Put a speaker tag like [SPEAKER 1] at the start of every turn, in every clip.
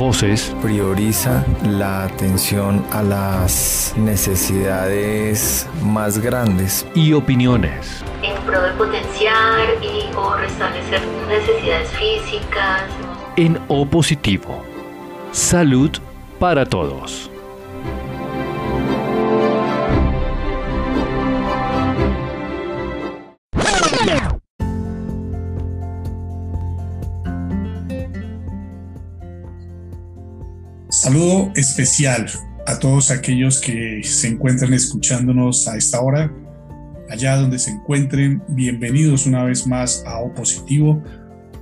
[SPEAKER 1] Voces.
[SPEAKER 2] Prioriza la atención a las necesidades más grandes.
[SPEAKER 1] Y opiniones.
[SPEAKER 3] En pro de potenciar y o restablecer necesidades físicas.
[SPEAKER 1] En opositivo. Salud para todos.
[SPEAKER 4] Saludo especial a todos aquellos que se encuentran escuchándonos a esta hora, allá donde se encuentren. Bienvenidos una vez más a Opositivo,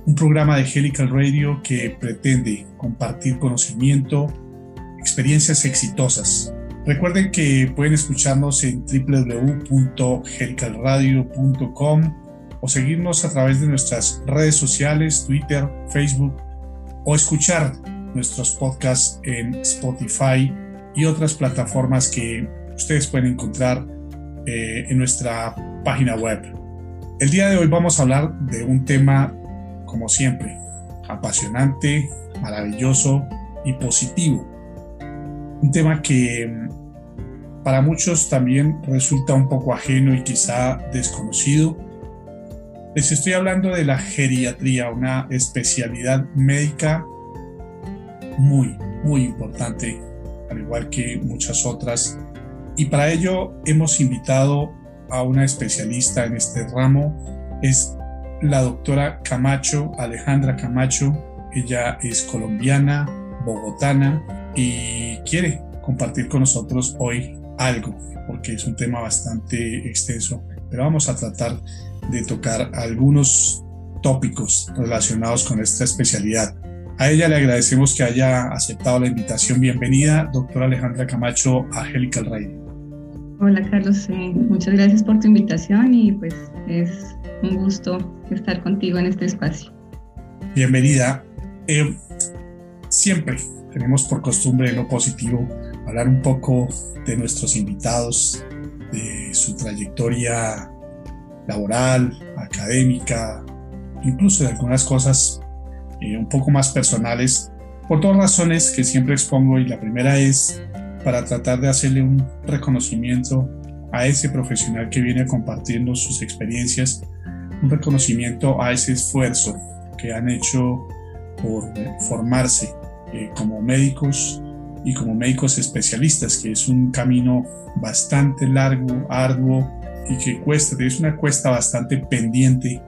[SPEAKER 4] un programa de Helical Radio que pretende compartir conocimiento, experiencias exitosas. Recuerden que pueden escucharnos en www.helicalradio.com o seguirnos a través de nuestras redes sociales, Twitter, Facebook o escuchar nuestros podcasts en Spotify y otras plataformas que ustedes pueden encontrar eh, en nuestra página web. El día de hoy vamos a hablar de un tema, como siempre, apasionante, maravilloso y positivo. Un tema que mm, para muchos también resulta un poco ajeno y quizá desconocido. Les estoy hablando de la geriatría, una especialidad médica muy, muy importante, al igual que muchas otras. Y para ello hemos invitado a una especialista en este ramo, es la doctora Camacho, Alejandra Camacho. Ella es colombiana, bogotana y quiere compartir con nosotros hoy algo, porque es un tema bastante extenso, pero vamos a tratar de tocar algunos tópicos relacionados con esta especialidad. A ella le agradecemos que haya aceptado la invitación. Bienvenida, doctora Alejandra Camacho, a Helical Radio.
[SPEAKER 5] Hola Carlos, eh, muchas gracias por tu invitación y pues es un gusto estar contigo en este espacio.
[SPEAKER 4] Bienvenida. Eh, siempre tenemos por costumbre en lo positivo hablar un poco de nuestros invitados, de su trayectoria laboral, académica, incluso de algunas cosas eh, un poco más personales, por dos razones que siempre expongo y la primera es para tratar de hacerle un reconocimiento a ese profesional que viene compartiendo sus experiencias, un reconocimiento a ese esfuerzo que han hecho por formarse eh, como médicos y como médicos especialistas, que es un camino bastante largo, arduo y que cuesta, es una cuesta bastante pendiente,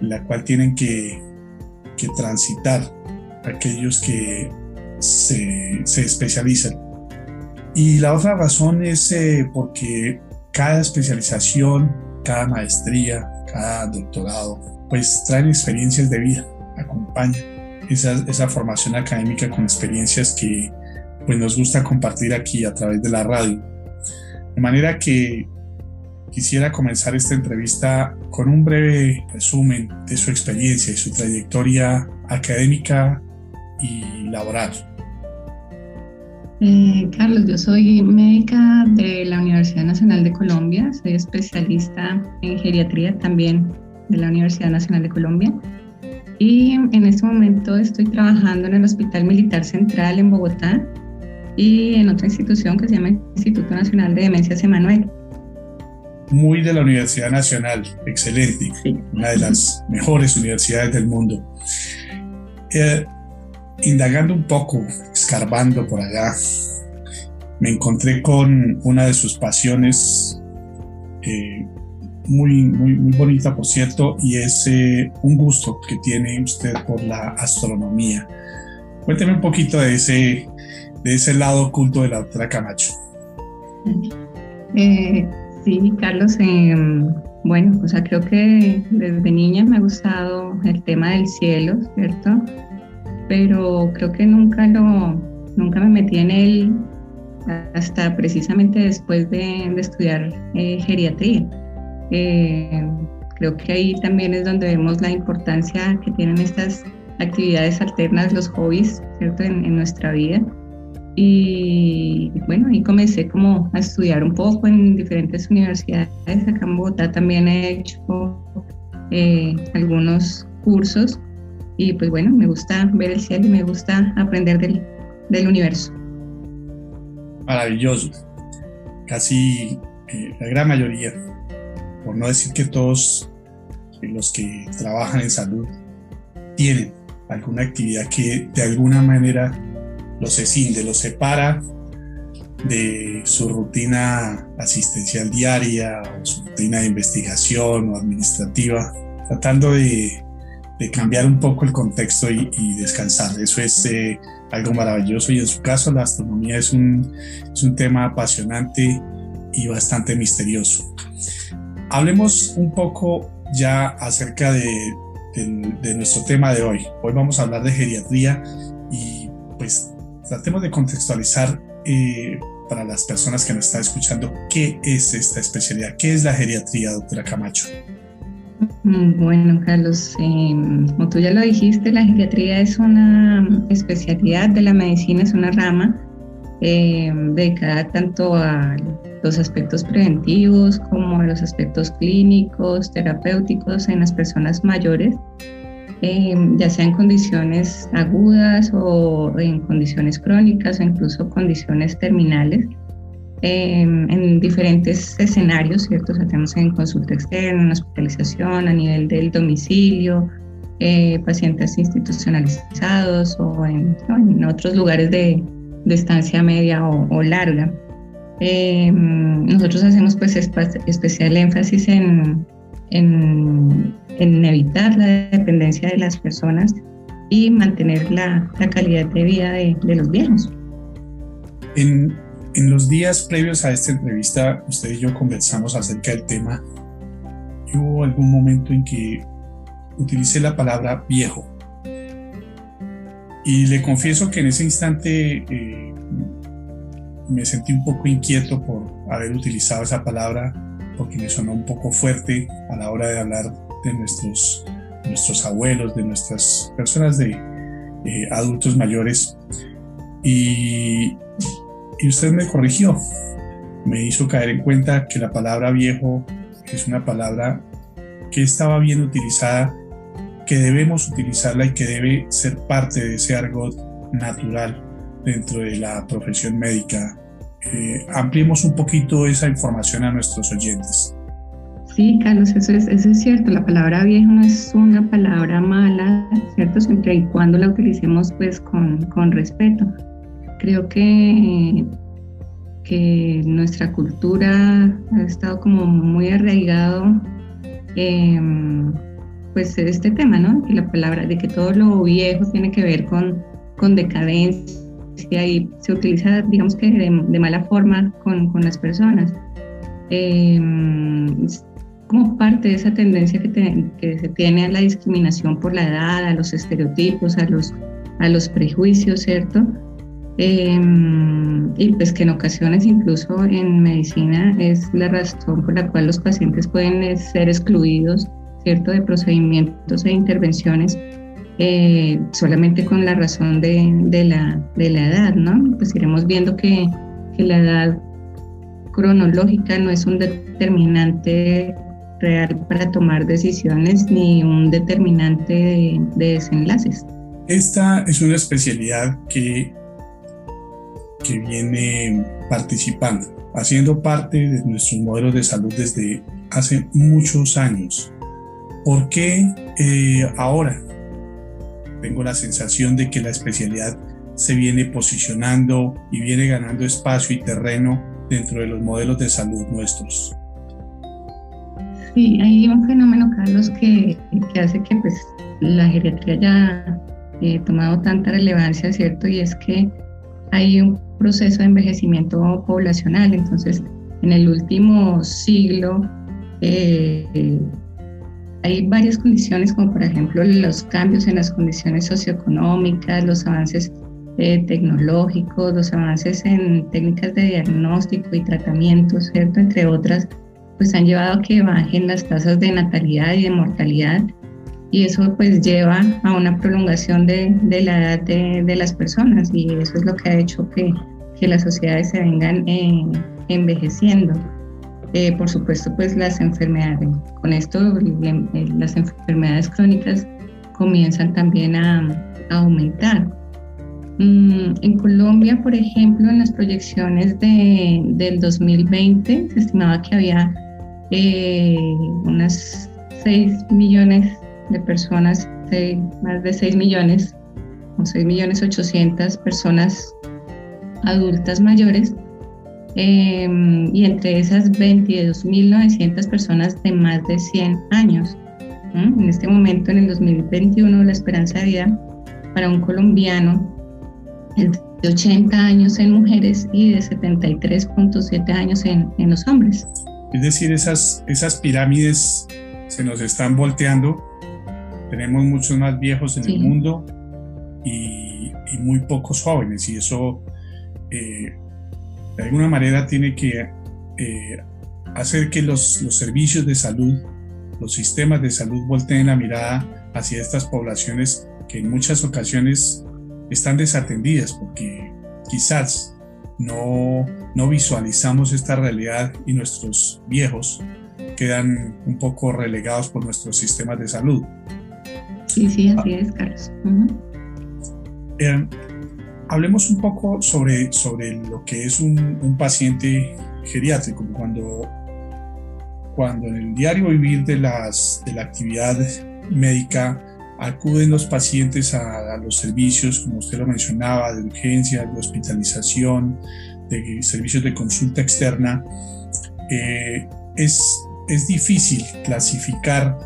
[SPEAKER 4] la cual tienen que que transitar aquellos que se, se especializan. Y la otra razón es eh, porque cada especialización, cada maestría, cada doctorado, pues traen experiencias de vida, acompaña esa, esa formación académica con experiencias que pues nos gusta compartir aquí a través de la radio. De manera que Quisiera comenzar esta entrevista con un breve resumen de su experiencia y su trayectoria académica y laboral.
[SPEAKER 5] Eh, Carlos, yo soy médica de la Universidad Nacional de Colombia, soy especialista en geriatría también de la Universidad Nacional de Colombia y en este momento estoy trabajando en el Hospital Militar Central en Bogotá y en otra institución que se llama Instituto Nacional de Demencias Emanuel
[SPEAKER 4] muy de la Universidad Nacional, excelente, una de las mejores universidades del mundo. Eh, indagando un poco, escarbando por allá, me encontré con una de sus pasiones, eh, muy, muy, muy bonita por cierto, y es eh, un gusto que tiene usted por la astronomía. Cuénteme un poquito de ese, de ese lado oculto de la doctora Camacho.
[SPEAKER 5] Sí, Carlos, em, bueno, o sea, creo que desde niña me ha gustado el tema del cielo, ¿cierto? Pero creo que nunca lo, nunca me metí en él hasta precisamente después de, estudiar eh, geriatría. Eh, creo que ahí también es donde vemos la importancia que tienen estas actividades alternas, los hobbies, ¿cierto? en nuestra vida. Y bueno, ahí comencé como a estudiar un poco en diferentes universidades. Acá en Bogotá también he hecho eh, algunos cursos y pues bueno, me gusta ver el cielo y me gusta aprender del, del universo.
[SPEAKER 4] Maravilloso. Casi eh, la gran mayoría, por no decir que todos eh, los que trabajan en salud tienen alguna actividad que de alguna manera los escinde, los separa de su rutina asistencial diaria o su rutina de investigación o administrativa, tratando de, cambiar un poco el contexto y, descansar. Eso es eh, algo maravilloso y en su caso la astronomía es un, es un tema apasionante y bastante misterioso. Hablemos un poco ya acerca de, de, nuestro tema de hoy. Hoy vamos a hablar de geriatría y pues tratemos de contextualizar eh, para las personas que nos están escuchando qué es esta especialidad, qué es la geriatría, doctora Camacho.
[SPEAKER 5] Mm, bueno, Carlos, eh, como tú ya lo dijiste, la geriatría es una especialidad de la medicina, es una rama eh, dedicada tanto a los aspectos preventivos como a los aspectos clínicos, terapéuticos en las personas mayores, eh, ya sea en condiciones agudas o en condiciones crónicas o incluso condiciones terminales. Eh, en diferentes escenarios, ¿cierto? O sea, tenemos en consulta externa, en hospitalización, a nivel del domicilio, eh, pacientes institucionalizados o en, otros lugares de, de estancia media o larga. Eh, nosotros hacemos pues especial énfasis en, en, evitar la dependencia de las personas y mantener la, la calidad de vida de, de los viejos.
[SPEAKER 4] En, en, los días previos a esta entrevista, usted y yo conversamos acerca del tema. hubo algún momento en que utilicé la palabra viejo. Y le confieso que en ese instante eh, me sentí un poco inquieto por haber utilizado esa palabra porque me sonó un poco fuerte a la hora de hablar de nuestros, nuestros abuelos, de nuestras personas de eh, adultos mayores. Y, y usted me corrigió, me hizo caer en cuenta que la palabra viejo es una palabra que estaba bien utilizada, que debemos utilizarla y que debe ser parte de ese argot natural dentro de la profesión médica. Eh, ampliemos un poquito esa información a nuestros oyentes.
[SPEAKER 5] Sí, Carlos, eso es, cierto. La palabra viejo no es una palabra mala, ¿cierto? Siempre y cuando la utilicemos pues con, con respeto. Creo que, que nuestra cultura ha estado como muy arraigado eh, pues este tema, ¿no? Que la palabra, de que todo lo viejo tiene que ver con, con decadencia y se utiliza, digamos que de, mala forma con, con las personas. Eh, como parte de esa tendencia que, que, se tiene a la discriminación por la edad, a los estereotipos, a los, a los prejuicios, ¿cierto? Eh, y pues que en ocasiones incluso en medicina es la razón por la cual los pacientes pueden ser excluidos, ¿cierto?, de procedimientos e intervenciones eh, solamente con la razón de, la, de, la, edad, ¿no? Pues iremos viendo que, la edad cronológica no es un determinante real para tomar decisiones ni un determinante de, de desenlaces.
[SPEAKER 4] Esta es una especialidad que, que viene participando, haciendo parte de nuestros modelos de salud desde hace muchos años. ¿Por qué eh, ahora tengo la sensación de que la especialidad se viene posicionando y viene ganando espacio y terreno dentro de los modelos de salud nuestros.
[SPEAKER 5] Sí, hay un fenómeno, Carlos, que, que hace que pues, la geriatría haya eh, tomado tanta relevancia, ¿cierto? Y es que hay un proceso de envejecimiento poblacional. Entonces, en el último siglo, eh, hay varias condiciones, como por ejemplo los cambios en las condiciones socioeconómicas, los avances eh, tecnológicos, los avances en técnicas de diagnóstico y tratamiento, ¿cierto? Entre otras, pues han llevado a que bajen las tasas de natalidad y de mortalidad y eso pues lleva a una prolongación de, de la edad de, de, las personas y eso es lo que ha hecho que, que las sociedades se vengan eh, envejeciendo. Eh, por supuesto, pues las enfermedades. Con esto, las enfermedades crónicas comienzan también a, aumentar. Mm, en Colombia, por ejemplo, en las proyecciones de, del 2020 se estimaba que había eh, unas 6 millones de personas, más de 6 millones, o 6 millones 800 personas adultas mayores em, y entre esas 22.900 personas de más de 100 años. En este momento, en el 2021, la esperanza de vida para un colombiano es de 80 años en mujeres y de 73.7 años en, en, los hombres.
[SPEAKER 4] Es decir, esas, esas pirámides se nos están volteando. Tenemos muchos más viejos en el mundo y, y, muy pocos jóvenes y eso eh, de alguna manera tiene que eh, hacer que los, los servicios de salud los sistemas de salud volteen la mirada hacia estas poblaciones que en muchas ocasiones están desatendidas porque quizás no, no visualizamos esta realidad y nuestros viejos quedan un poco relegados por nuestros sistemas de salud.
[SPEAKER 5] Sí, sí, así es, Carlos.
[SPEAKER 4] Eh, hablemos un poco sobre, sobre lo que es un, un paciente geriátrico. Cuando cuando en el diario vivir de, las, de la actividad médica acuden los pacientes a, los servicios, como usted lo mencionaba, de urgencia, de hospitalización, de servicios de consulta externa, eh, es, es difícil clasificar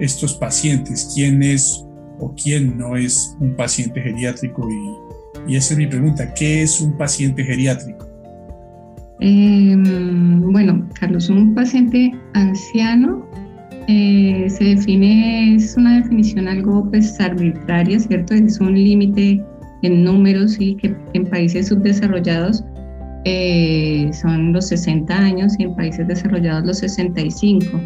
[SPEAKER 4] estos pacientes, quién es o quién no es un paciente geriátrico y, y esa es mi pregunta, ¿qué es un paciente geriátrico?
[SPEAKER 5] Em, bueno, Carlos, un paciente anciano eh, se define, es una definición algo pues, arbitraria, ¿cierto? Es un límite en números y que en países subdesarrollados eh, son los 60 años y en países desarrollados los 65.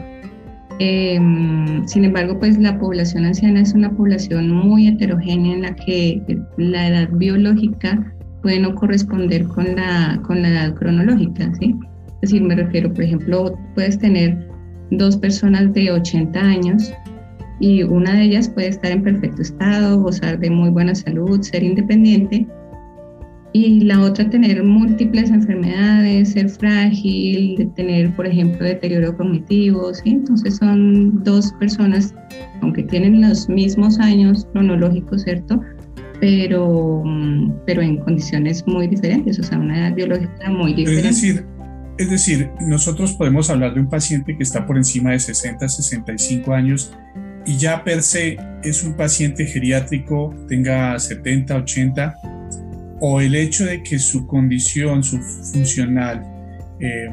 [SPEAKER 5] Em, sin embargo, pues la población anciana es una población muy heterogénea en la que la edad biológica puede no corresponder con la, con la edad cronológica, ¿sí? Es decir, me refiero, por ejemplo, puedes tener dos personas de 80 años y una de ellas puede estar en perfecto estado, gozar de muy buena salud, ser independiente, y la otra tener múltiples enfermedades, ser frágil, tener, por ejemplo, deterioro cognitivo, ¿sí? Entonces son dos personas, aunque tienen los mismos años cronológicos, ¿cierto? pero, pero en condiciones muy diferentes, o sea, una edad biológica muy diferente.
[SPEAKER 4] Es decir, es decir, nosotros podemos hablar de un paciente que está por encima de 60, 65 años y ya per se es un paciente geriátrico, tenga 70, 80, o el hecho de que su condición, su funcional, eh,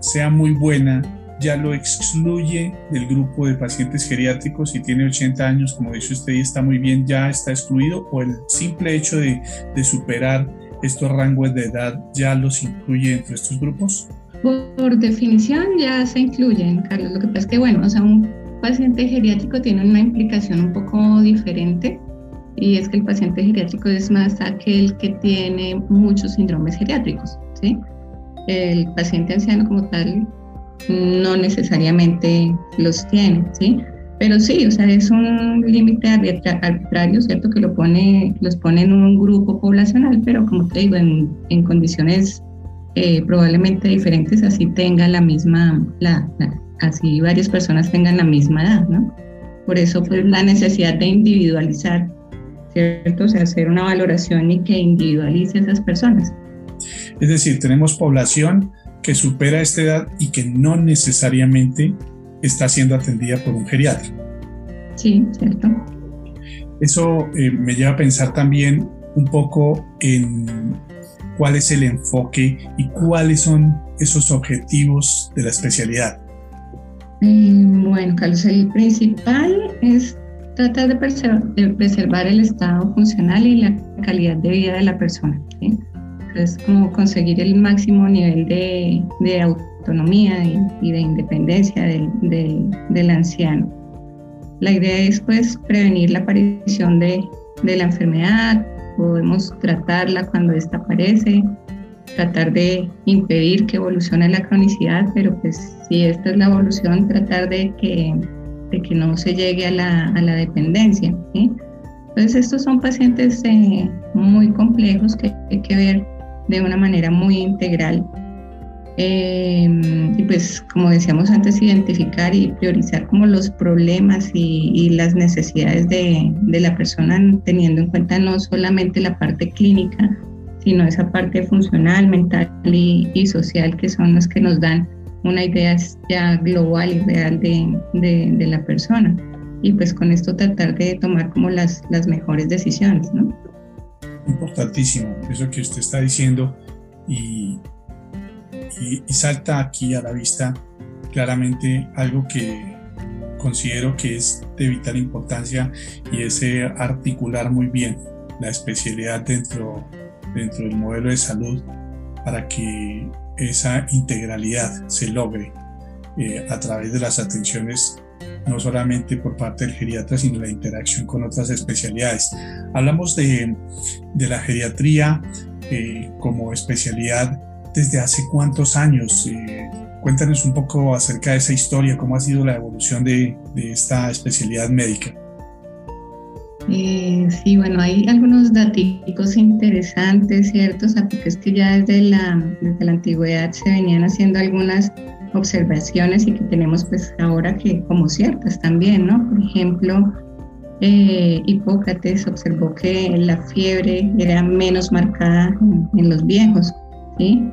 [SPEAKER 4] sea muy buena, ya lo excluye del grupo de pacientes geriátricos si tiene 80 años, como dice usted, y está muy bien, ya está excluido, o el simple hecho de, de superar estos rangos de edad ya los incluye entre estos grupos?
[SPEAKER 5] Por definición ya se incluyen, Carlos. Lo que pasa es que, bueno, o sea, un paciente geriátrico tiene una implicación un poco diferente y es que el paciente geriátrico es más aquel que tiene muchos síndromes geriátricos, ¿sí? El paciente anciano como tal no necesariamente los tiene, ¿sí? Pero sí, o sea, es un límite arbitrario, ¿cierto? Que lo pone, los pone en un grupo poblacional, pero como te digo, en, en condiciones eh, probablemente diferentes, así tenga la misma, la, así varias personas tengan la misma edad, ¿no? Por eso, pues, la necesidad de individualizar, ¿cierto? O sea, hacer una valoración y que individualice a esas personas.
[SPEAKER 4] Es decir, tenemos población que supera esta edad y que no necesariamente está siendo atendida por un geriatra.
[SPEAKER 5] Sí, cierto.
[SPEAKER 4] Eso eh, me lleva a pensar también un poco en cuál es el enfoque y cuáles son esos objetivos de la especialidad.
[SPEAKER 5] Eh, bueno, Carlos, el principal es tratar de, preservar el estado funcional y la calidad de vida de la persona. ¿sí? es como conseguir el máximo nivel de, autonomía y, de independencia del, anciano. La idea es pues prevenir la aparición de, de la enfermedad, podemos tratarla cuando esta aparece, tratar de impedir que evolucione la cronicidad, pero pues si esta es la evolución, tratar de que de que no se llegue a la, a la dependencia. Entonces estos son pacientes eh, muy complejos que hay que ver de una manera muy integral. Eh, y pues como decíamos antes, identificar y priorizar como los problemas y, y las necesidades de, de, la persona teniendo en cuenta no solamente la parte clínica, sino esa parte funcional, mental y, y social que son las que nos dan una idea ya global y real de, de, la persona. Y pues con esto tratar de tomar como las, las mejores decisiones, ¿no?
[SPEAKER 4] Importantísimo, eso que usted está diciendo y, y, salta aquí a la vista claramente algo que considero que es de vital importancia y es articular muy bien la especialidad dentro, dentro del modelo de salud para que esa integralidad se logre eh, a través de las atenciones no solamente por parte del geriatra, sino la interacción con otras especialidades. Hablamos de, de la geriatría eh, como especialidad desde hace cuántos años. Eh, cuéntanos un poco acerca de esa historia, cómo ha sido la evolución de, de esta especialidad médica.
[SPEAKER 5] Eh, sí, bueno, hay algunos datos interesantes, ¿cierto? O sea, porque es que ya desde la, desde la antigüedad se venían haciendo algunas observaciones y que tenemos pues ahora que como ciertas también, ¿no? Por ejemplo, eh, Hipócrates observó que la fiebre era menos marcada en, los viejos, ¿sí?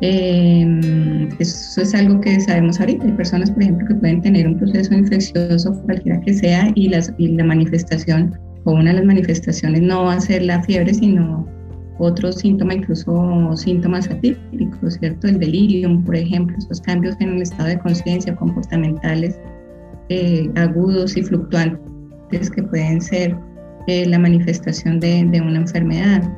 [SPEAKER 5] Eh, eso es algo que sabemos ahorita. Hay personas, por ejemplo, que pueden tener un proceso infeccioso, cualquiera que sea, y, las, y la manifestación o una de las manifestaciones no va a ser la fiebre, sino otro síntoma, incluso síntomas atípicos, ¿cierto? El delirium, por ejemplo, esos cambios en el estado de conciencia, comportamentales eh, agudos y fluctuantes que pueden ser eh, la manifestación de, una enfermedad.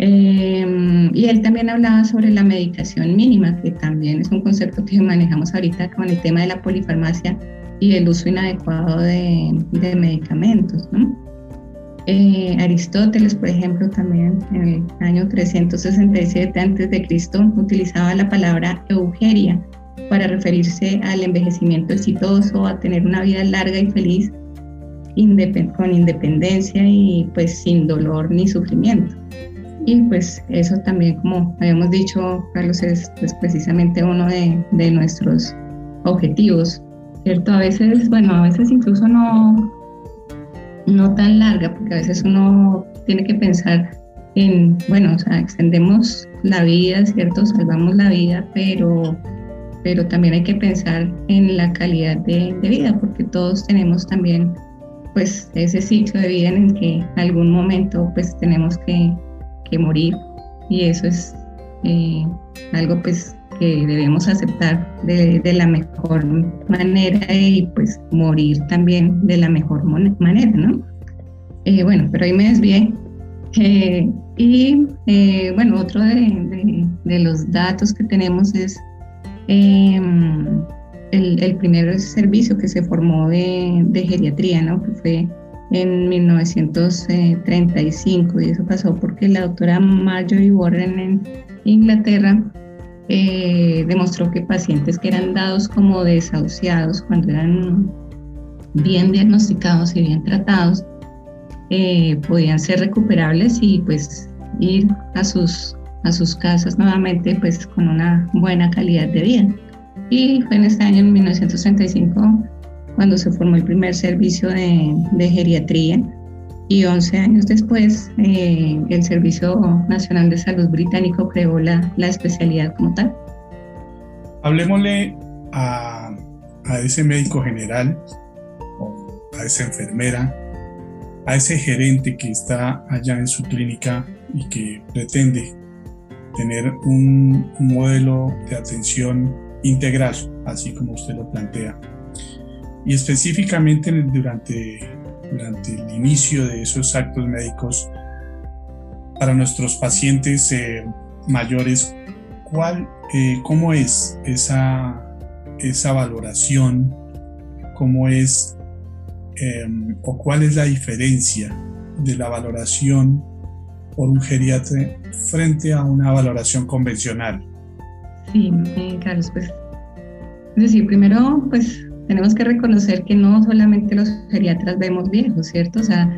[SPEAKER 5] Eh, y él también hablaba sobre la medicación mínima, que también es un concepto que manejamos ahorita con el tema de la polifarmacia y el uso inadecuado de, de medicamentos. ¿no? Eh, Aristóteles, por ejemplo, también en el año 367 a.C. utilizaba la palabra eugeria para referirse al envejecimiento exitoso, a tener una vida larga y feliz con independencia y pues sin dolor ni sufrimiento. Y pues eso también, como habíamos dicho, Carlos, es pues, precisamente uno de, de nuestros objetivos, ¿cierto? A veces, bueno, a veces incluso no, no tan larga, porque a veces uno tiene que pensar en, bueno, o sea, extendemos la vida, ¿cierto? Salvamos la vida, pero, pero también hay que pensar en la calidad de, vida, porque todos tenemos también pues ese ciclo de vida en el que algún momento pues tenemos que, que morir y eso es eh, algo pues que debemos aceptar de, de, la mejor manera y pues morir también de la mejor manera, ¿no? Eh, bueno, pero ahí me desvié. Eh, y eh, bueno, otro de, de, de, los datos que tenemos es em, el, el, primer servicio que se formó de, de geriatría, ¿no? Que fue en 1935 y eso pasó porque la doctora Marjorie Warren en Inglaterra eh, demostró que pacientes que eran dados como desahuciados cuando eran bien diagnosticados y bien tratados, eh, podían ser recuperables y pues ir a sus, a sus casas nuevamente pues con una buena calidad de vida. Y fue en este año, en 1935, cuando se formó el primer servicio de, de geriatría y 11 años después eh, el Servicio Nacional de Salud Británico creó la, la especialidad como tal.
[SPEAKER 4] Hablemosle a, a ese médico general, a esa enfermera, a ese gerente que está allá en su clínica y que pretende tener un modelo de atención integral, así como usted lo plantea. Y específicamente durante durante el inicio de esos actos médicos para nuestros pacientes eh, mayores, ¿cuál, eh, ¿cómo es esa, esa valoración? ¿Cómo es eh, o cuál es la diferencia de la valoración por un geriatra frente a una valoración convencional?
[SPEAKER 5] Sí, eh, Carlos, pues es decir, primero, pues tenemos que reconocer que no solamente los geriatras vemos viejos, ¿cierto? O sea,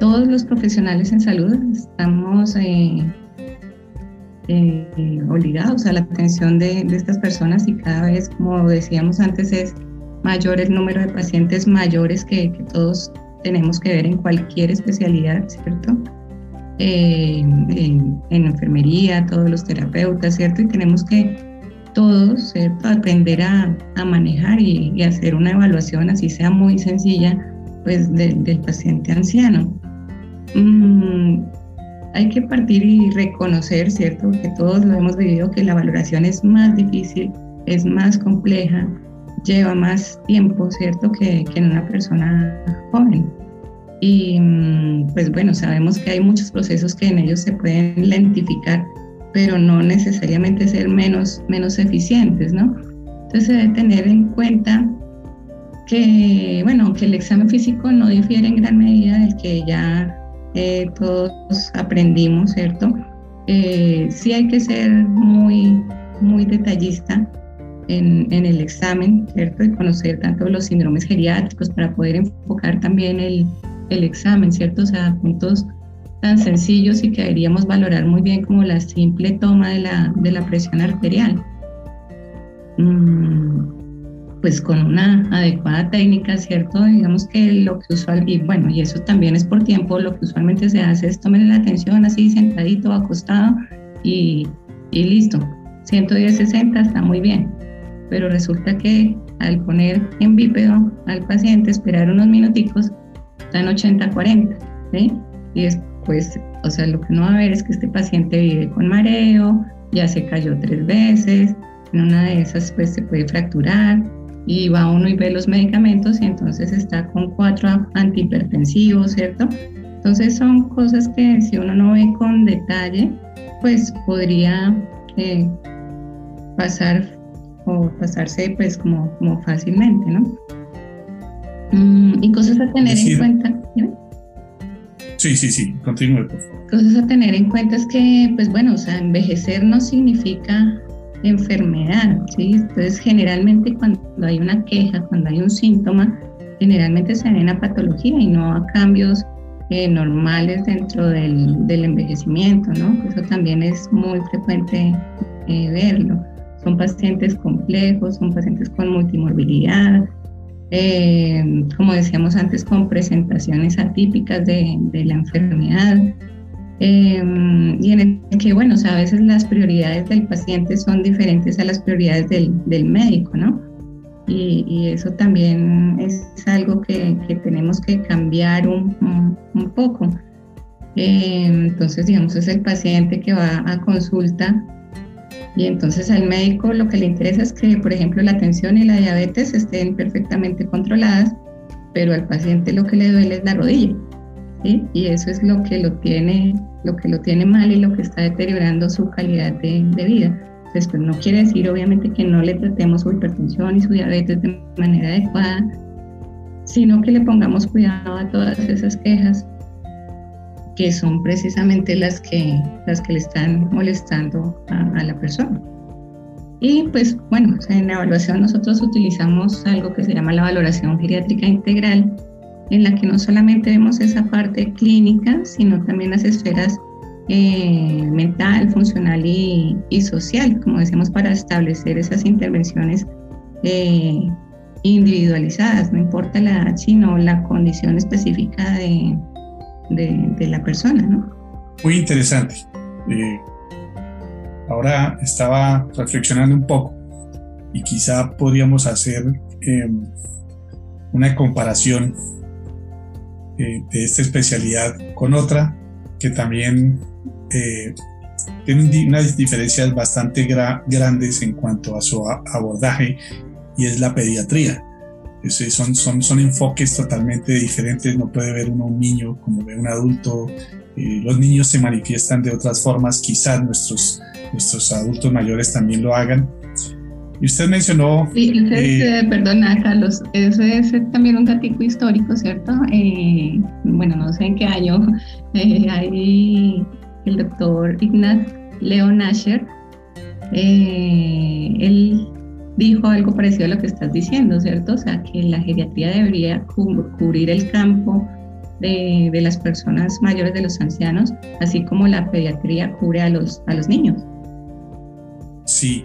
[SPEAKER 5] todos los profesionales en salud estamos eh, eh, obligados a la atención de, de, estas personas y cada vez, como decíamos antes, es mayor el número de pacientes mayores que, que todos tenemos que ver en cualquier especialidad, ¿cierto? Eh, en, enfermería, todos los terapeutas, ¿cierto? Y tenemos que todos, ¿cierto? Aprender a, a manejar y, hacer una evaluación, así sea muy sencilla, pues del paciente anciano. Mm, hay que partir y reconocer, ¿cierto? Que todos lo hemos vivido, que la valoración es más difícil, es más compleja, lleva más tiempo, ¿cierto? Que, que en una persona joven. Y mm, pues bueno, sabemos que hay muchos procesos que en ellos se pueden lentificar, pero no necesariamente ser menos, menos eficientes, ¿no? Entonces se debe tener en cuenta que, bueno, que el examen físico no difiere en gran medida del que ya eh, todos aprendimos, ¿cierto? Eh, sí hay que ser muy, muy detallista en, en, el examen, ¿cierto? Y conocer tanto los síndromes geriátricos para poder enfocar también el, el examen, ¿cierto? O sea, puntos tan sencillos y que deberíamos valorar muy bien como la simple toma de la, de la presión arterial. Mm, pues con una adecuada técnica, ¿cierto? Digamos que lo que usual, y bueno, y eso también es por tiempo, lo que usualmente se hace es tomar la atención así sentadito, acostado y, y listo. 110-60 está muy bien, pero resulta que al poner en bípedo al paciente, esperar unos minuticos, está en 80-40, ¿sí? Y después, o sea, lo que no va a ver es que este paciente vive con mareo, ya se cayó tres veces, en una de esas pues se puede fracturar y va uno y ve los medicamentos y entonces está con cuatro antihipertensivos, ¿cierto? Entonces son cosas que si uno no ve con detalle, pues podría eh, pasar o pasarse pues como, como fácilmente, ¿no? Mm, y cosas a tener en cuenta.
[SPEAKER 4] Sí, sí, sí, continúe.
[SPEAKER 5] Cosas a tener en cuenta es que, pues bueno, o sea, envejecer no significa enfermedad, ¿sí? Entonces, generalmente cuando hay una queja, cuando hay un síntoma, generalmente se ven a patología y no a cambios eh, normales dentro del, del, envejecimiento, ¿no? Eso también es muy frecuente eh, verlo. Son pacientes complejos, son pacientes con multimorbilidad, eh, como decíamos antes, con presentaciones atípicas de, de la enfermedad. Eh, y en el que, bueno, o sea, a veces las prioridades del paciente son diferentes a las prioridades del, del médico, ¿no? Y, y, eso también es algo que, que tenemos que cambiar un, un, un poco. Eh, entonces, digamos, es el paciente que va a consulta y entonces al médico lo que le interesa es que, por ejemplo, la tensión y la diabetes estén perfectamente controladas, pero al paciente lo que le duele es la rodilla. Y eso es lo que lo tiene, lo que lo tiene mal y lo que está deteriorando su calidad de, de vida. Entonces, pues no quiere decir obviamente que no le tratemos su hipertensión y su diabetes de manera adecuada, sino que le pongamos cuidado a todas esas quejas que son precisamente las que, las que le están molestando a, la persona. Y pues bueno, en la evaluación nosotros utilizamos algo que se llama la valoración geriátrica integral, en la que no solamente vemos esa parte clínica, sino también las esferas eh, mental, funcional y, y, social, como decíamos, para establecer esas intervenciones eh, individualizadas, no importa la edad, sino la condición específica de, de, la persona, ¿no?
[SPEAKER 4] Muy interesante. Eh, ahora estaba reflexionando un poco y quizá podríamos hacer em, una comparación eh, de esta especialidad con otra que también eh, tiene unas diferencias bastante grandes en cuanto a su abordaje y es la pediatría son, son, son enfoques totalmente diferentes, no puede ver uno un niño como ve un adulto, eh, los niños se manifiestan de otras formas, quizás nuestros, nuestros adultos mayores también lo hagan. Y usted mencionó...
[SPEAKER 5] Sí, eh, perdona Carlos, ese es también un datico histórico, ¿cierto? Eh, bueno, no sé en qué año, hay el doctor Ignaz Leon Asher, él dijo algo parecido a lo que estás diciendo, ¿cierto? O sea, que la geriatría debería cubrir el campo de, de, las personas mayores, de los ancianos, así como la pediatría cubre a los, a los niños.
[SPEAKER 4] Sí,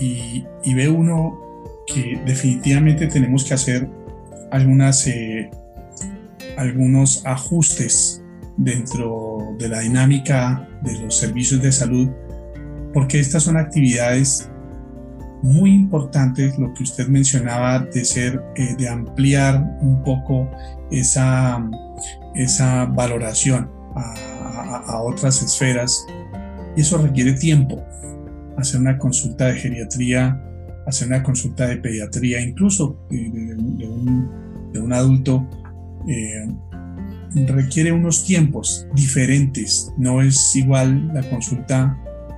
[SPEAKER 4] y, ve uno que definitivamente tenemos que hacer algunas, eh, algunos ajustes dentro de la dinámica de los servicios de salud, porque estas son actividades muy importantes, lo que usted mencionaba de ser, eh, de ampliar un poco esa, esa valoración a, otras esferas, y eso requiere tiempo. Hacer una consulta de geriatría hacer una consulta de pediatría, incluso de, un, adulto, eh, requiere unos tiempos diferentes. No es igual la consulta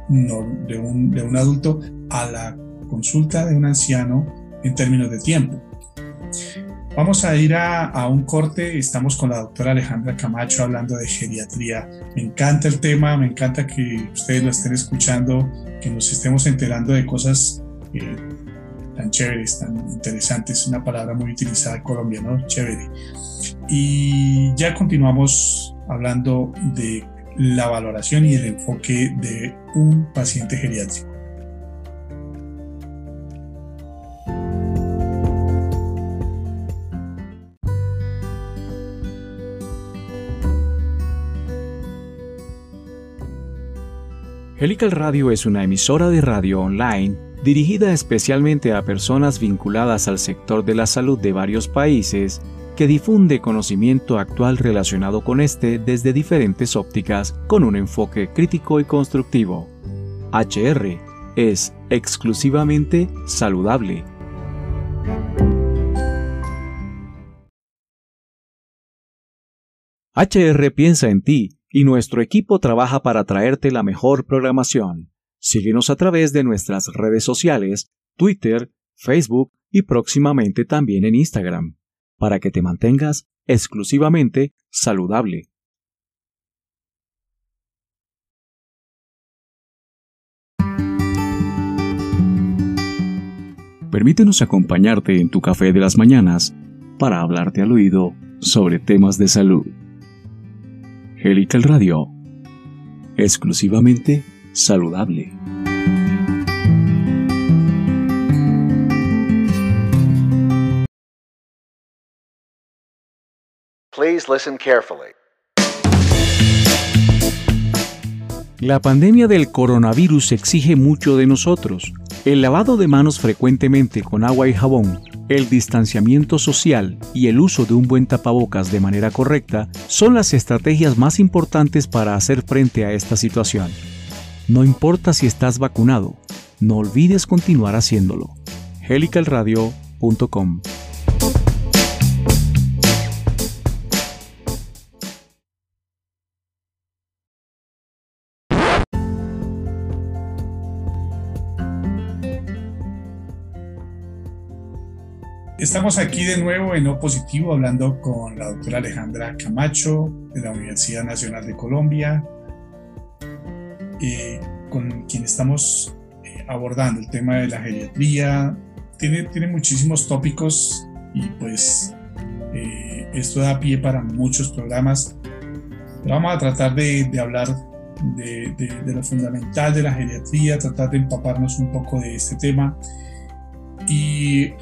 [SPEAKER 4] un, de un adulto a la consulta de un anciano en términos de tiempo. Vamos a ir a, un corte. Estamos con la doctora Alejandra Camacho hablando de geriatría. Me encanta el tema, me encanta que ustedes lo estén escuchando, que nos estemos enterando de cosas eh, tan chéveres, tan interesantes, una palabra muy utilizada en Colombia, ¿no? Chévere. Y ya continuamos hablando de la valoración y el enfoque de un paciente geriátrico.
[SPEAKER 1] Helical Radio es una emisora de radio online dirigida especialmente a personas vinculadas al sector de la salud de varios países, que difunde conocimiento actual relacionado con este desde diferentes ópticas con un enfoque crítico y constructivo. HR es exclusivamente saludable. HR piensa en ti y nuestro equipo trabaja para traerte la mejor programación. Síguenos a través de nuestras redes sociales, Twitter, Facebook y próximamente también en Instagram, para que te mantengas exclusivamente saludable. Permítenos acompañarte en tu café de las mañanas para hablarte al oído sobre temas de salud. Helical Radio. Exclusivamente saludable.
[SPEAKER 6] Please listen carefully.
[SPEAKER 1] La pandemia del coronavirus exige mucho de nosotros. El lavado de manos frecuentemente con agua y jabón, el distanciamiento social y el uso de un buen tapabocas de manera correcta son las estrategias más importantes para hacer frente a esta situación. No importa si estás vacunado, no olvides continuar haciéndolo. helicalradio.com
[SPEAKER 4] Estamos aquí de nuevo en O Positivo hablando con la doctora Alejandra Camacho de la Universidad Nacional de Colombia, eh, con quien estamos eh, abordando el tema de la geriatría. Tiene, tiene muchísimos tópicos y pues eh, esto da pie para muchos programas. Pero vamos a tratar de, de hablar de, de, de, lo fundamental de la geriatría, tratar de empaparnos un poco de este tema. Y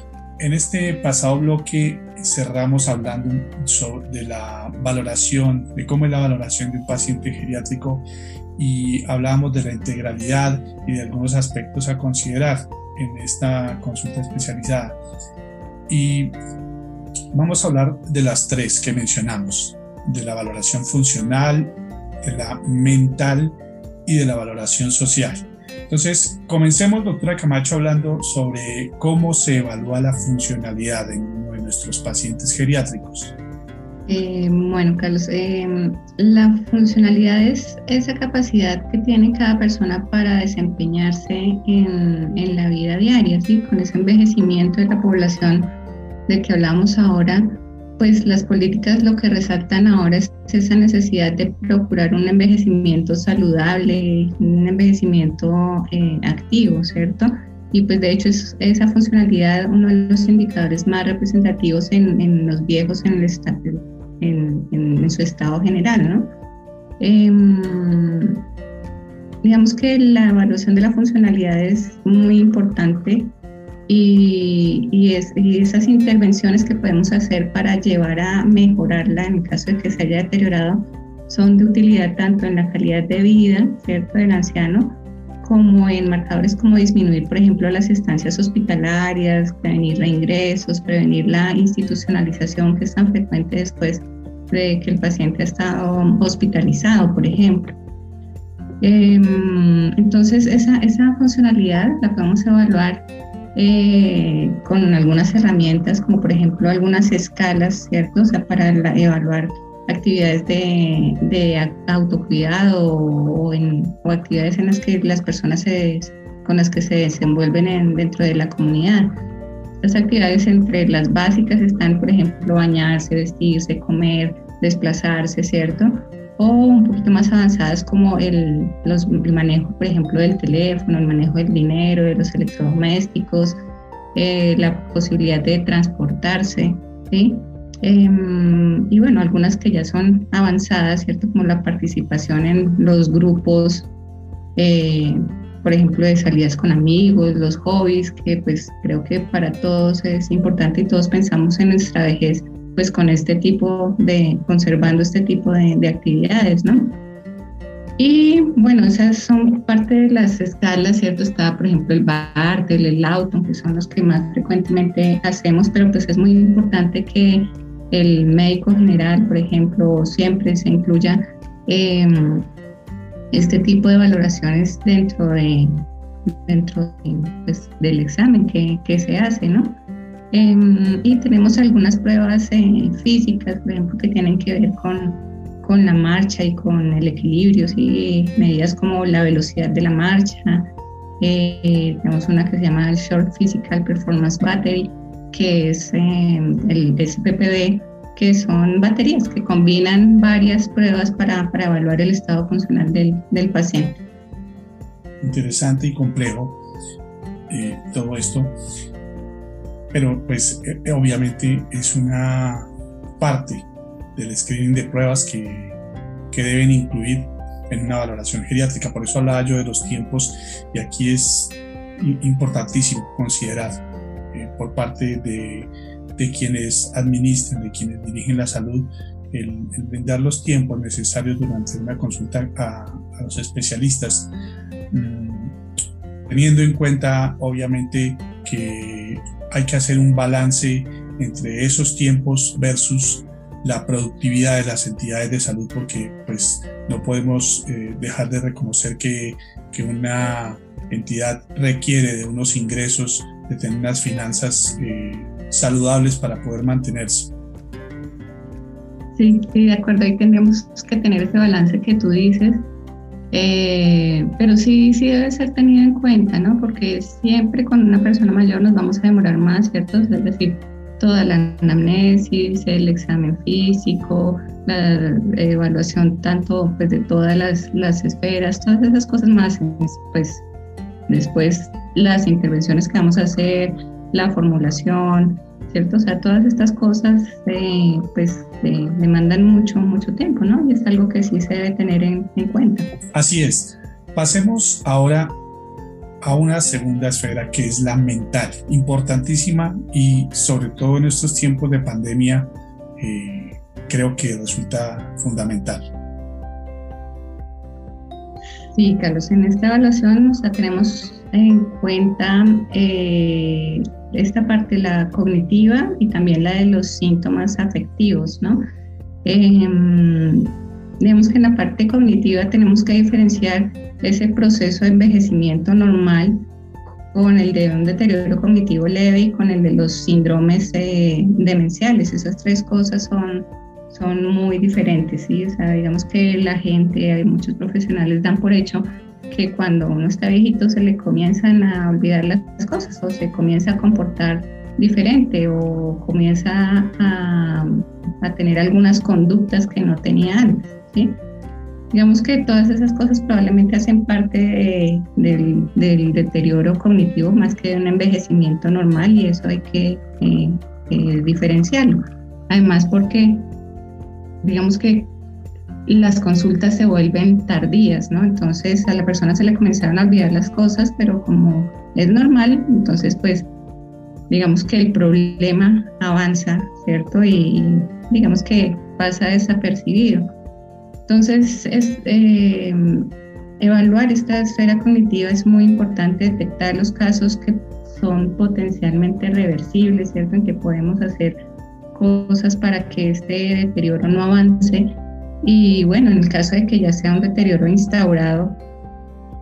[SPEAKER 4] en este pasado bloque cerramos hablando sobre, de la valoración, de cómo es la valoración de un paciente geriátrico y hablábamos de la integralidad y de algunos aspectos a considerar en esta consulta especializada. Y vamos a hablar de las tres que mencionamos, de la valoración funcional, de la mental y de la valoración social. Entonces, comencemos, doctora Camacho, hablando sobre cómo se evalúa la funcionalidad en uno de nuestros pacientes geriátricos.
[SPEAKER 5] Eh, bueno, Carlos, eh, la funcionalidad es esa capacidad que tiene cada persona para desempeñarse en, en, la vida diaria, ¿sí? con ese envejecimiento de la población del que hablamos ahora, pues las políticas lo que resaltan ahora es esa necesidad de procurar un envejecimiento saludable, un envejecimiento eh, activo, ¿cierto? y pues de hecho es esa funcionalidad uno de los indicadores más representativos en, los viejos en, el estado, en, en, su estado general, ¿no? Em, digamos que la evaluación de la funcionalidad es muy importante y, y, es, y, esas intervenciones que podemos hacer para llevar a mejorarla en caso de que se haya deteriorado son de utilidad tanto en la calidad de vida, ¿cierto?, del anciano, como en marcadores como disminuir, por ejemplo, las estancias hospitalarias, prevenir reingresos, prevenir la institucionalización que es tan frecuente después de que el paciente ha estado hospitalizado, por ejemplo. Em, entonces, esa, esa funcionalidad la podemos evaluar eh, con algunas herramientas, como por ejemplo algunas escalas, ¿cierto? O sea, para evaluar actividades de, de autocuidado o, actividades en las que las personas se, con las que se desenvuelven en, dentro de la comunidad. Estas actividades entre las básicas están, por ejemplo, bañarse, vestirse, comer, desplazarse, ¿cierto? O un poquito más avanzadas como el, los, el manejo, por ejemplo, del teléfono, el manejo del dinero, de los electrodomésticos, eh, la posibilidad de transportarse, ¿sí? Em, y bueno, algunas que ya son avanzadas, ¿cierto? Como la participación en los grupos, eh, por ejemplo, de salidas con amigos, los hobbies, que pues creo que para todos es importante y todos pensamos en nuestra vejez, pues con este tipo de, conservando este tipo de, de actividades, ¿no? Y bueno, esas son parte de las escalas, ¿cierto? Está, por ejemplo, el BART, el auto, que son los que más frecuentemente hacemos, pero pues es muy importante que el médico general, por ejemplo, siempre se incluya em, este tipo de valoraciones dentro, de, dentro pues, del examen que, que, se hace, ¿no? Em, y tenemos algunas pruebas eh, físicas, por ejemplo, que tienen que ver con, con la marcha y con el equilibrio, ¿sí? medidas como la velocidad de la marcha. Eh, tenemos una que se llama el Short Physical Performance Battery, que es eh, el SPPB, que son baterías que combinan varias pruebas para, para evaluar el estado funcional del, del, paciente.
[SPEAKER 4] Interesante y complejo eh, todo esto, pero pues eh, obviamente es una parte del screening de pruebas que, que deben incluir en una valoración geriátrica. Por eso hablaba yo de los tiempos y aquí es importantísimo considerar por parte de, de, quienes administran, de quienes dirigen la salud, el, brindar los tiempos necesarios durante una consulta a, a los especialistas, mmm, teniendo en cuenta obviamente que hay que hacer un balance entre esos tiempos versus la productividad de las entidades de salud porque pues no podemos eh, dejar de reconocer que, que, una entidad requiere de unos ingresos de tener unas finanzas eh, saludables para poder mantenerse.
[SPEAKER 5] Sí, sí, de acuerdo, ahí tendremos que tener ese balance que tú dices, eh, pero sí, sí debe ser tenido en cuenta, ¿no? Porque siempre con una persona mayor nos vamos a demorar más, ¿cierto? Es decir, toda la anamnesis, el examen físico, la evaluación tanto pues, de todas las, las esferas, todas esas cosas más, pues después las intervenciones que vamos a hacer, la formulación, ¿cierto? O sea, todas estas cosas eh, pues eh, demandan mucho, mucho tiempo, ¿no? Y es algo que sí se debe tener en, en cuenta.
[SPEAKER 4] Así es. Pasemos ahora a una segunda esfera que es la mental, importantísima y sobre todo en estos tiempos de pandemia eh, creo que resulta fundamental.
[SPEAKER 5] Sí, Carlos, en esta evaluación o sea, tenemos en cuenta eh, esta parte, la cognitiva y también la de los síntomas afectivos, ¿no? Eh, digamos que en la parte cognitiva tenemos que diferenciar ese proceso de envejecimiento normal con el de un deterioro cognitivo leve y con el de los síndromes eh, demenciales. Esas tres cosas son son muy diferentes, ¿sí? O sea, digamos que la gente, hay muchos profesionales dan por hecho que cuando uno está viejito se le comienzan a olvidar las cosas o se comienza a comportar diferente o comienza a, a tener algunas conductas que no tenía antes, ¿sí? digamos que todas esas cosas probablemente hacen parte del, deterioro cognitivo más que de un envejecimiento normal y eso hay que diferenciarlo. Además porque digamos que las consultas se vuelven tardías, ¿no? Entonces a la persona se le comenzaron a olvidar las cosas, pero como es normal, entonces pues digamos que el problema avanza, ¿cierto? Y digamos que pasa desapercibido. Entonces, es, eh, evaluar esta esfera cognitiva es muy importante, detectar los casos que son potencialmente reversibles, ¿cierto? En que podemos hacer cosas para que este deterioro no avance. Y bueno, en el caso de que ya sea un deterioro instaurado,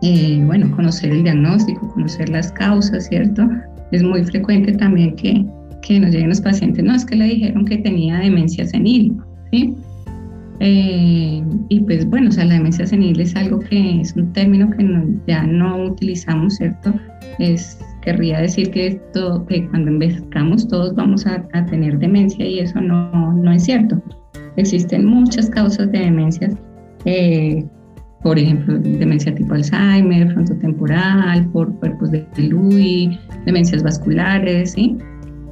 [SPEAKER 5] eh, bueno, conocer el diagnóstico, conocer las causas, ¿cierto? Es muy frecuente también que, que nos lleguen los pacientes, no, es que le dijeron que tenía demencia senil, ¿sí? Eh, y pues bueno, o sea, la demencia senil es algo que es un término que ya no utilizamos, ¿cierto? Es querría decir que, cuando envejezcamos todos vamos a, tener demencia y eso no, no, es cierto. Existen muchas causas de demencias, eh, por ejemplo, demencia tipo Alzheimer, frontotemporal, por cuerpos de Lewy, demencias vasculares, ¿sí?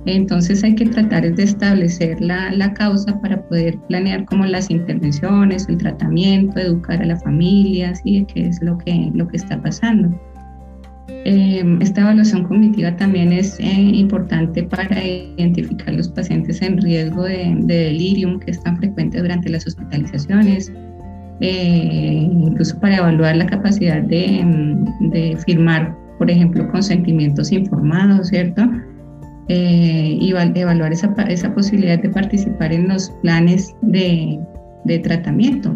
[SPEAKER 5] Entonces hay que tratar de establecer la, la, causa para poder planear como las intervenciones, el tratamiento, educar a la familia, ¿sí? qué es lo que, lo que está pasando. Eh, esta evaluación cognitiva también es eh, importante para identificar los pacientes en riesgo de, delirium que es tan frecuente durante las hospitalizaciones, eh, incluso para evaluar la capacidad de, firmar, por ejemplo, consentimientos informados, ¿cierto? y evaluar esa, esa, posibilidad de participar en los planes de, de tratamiento.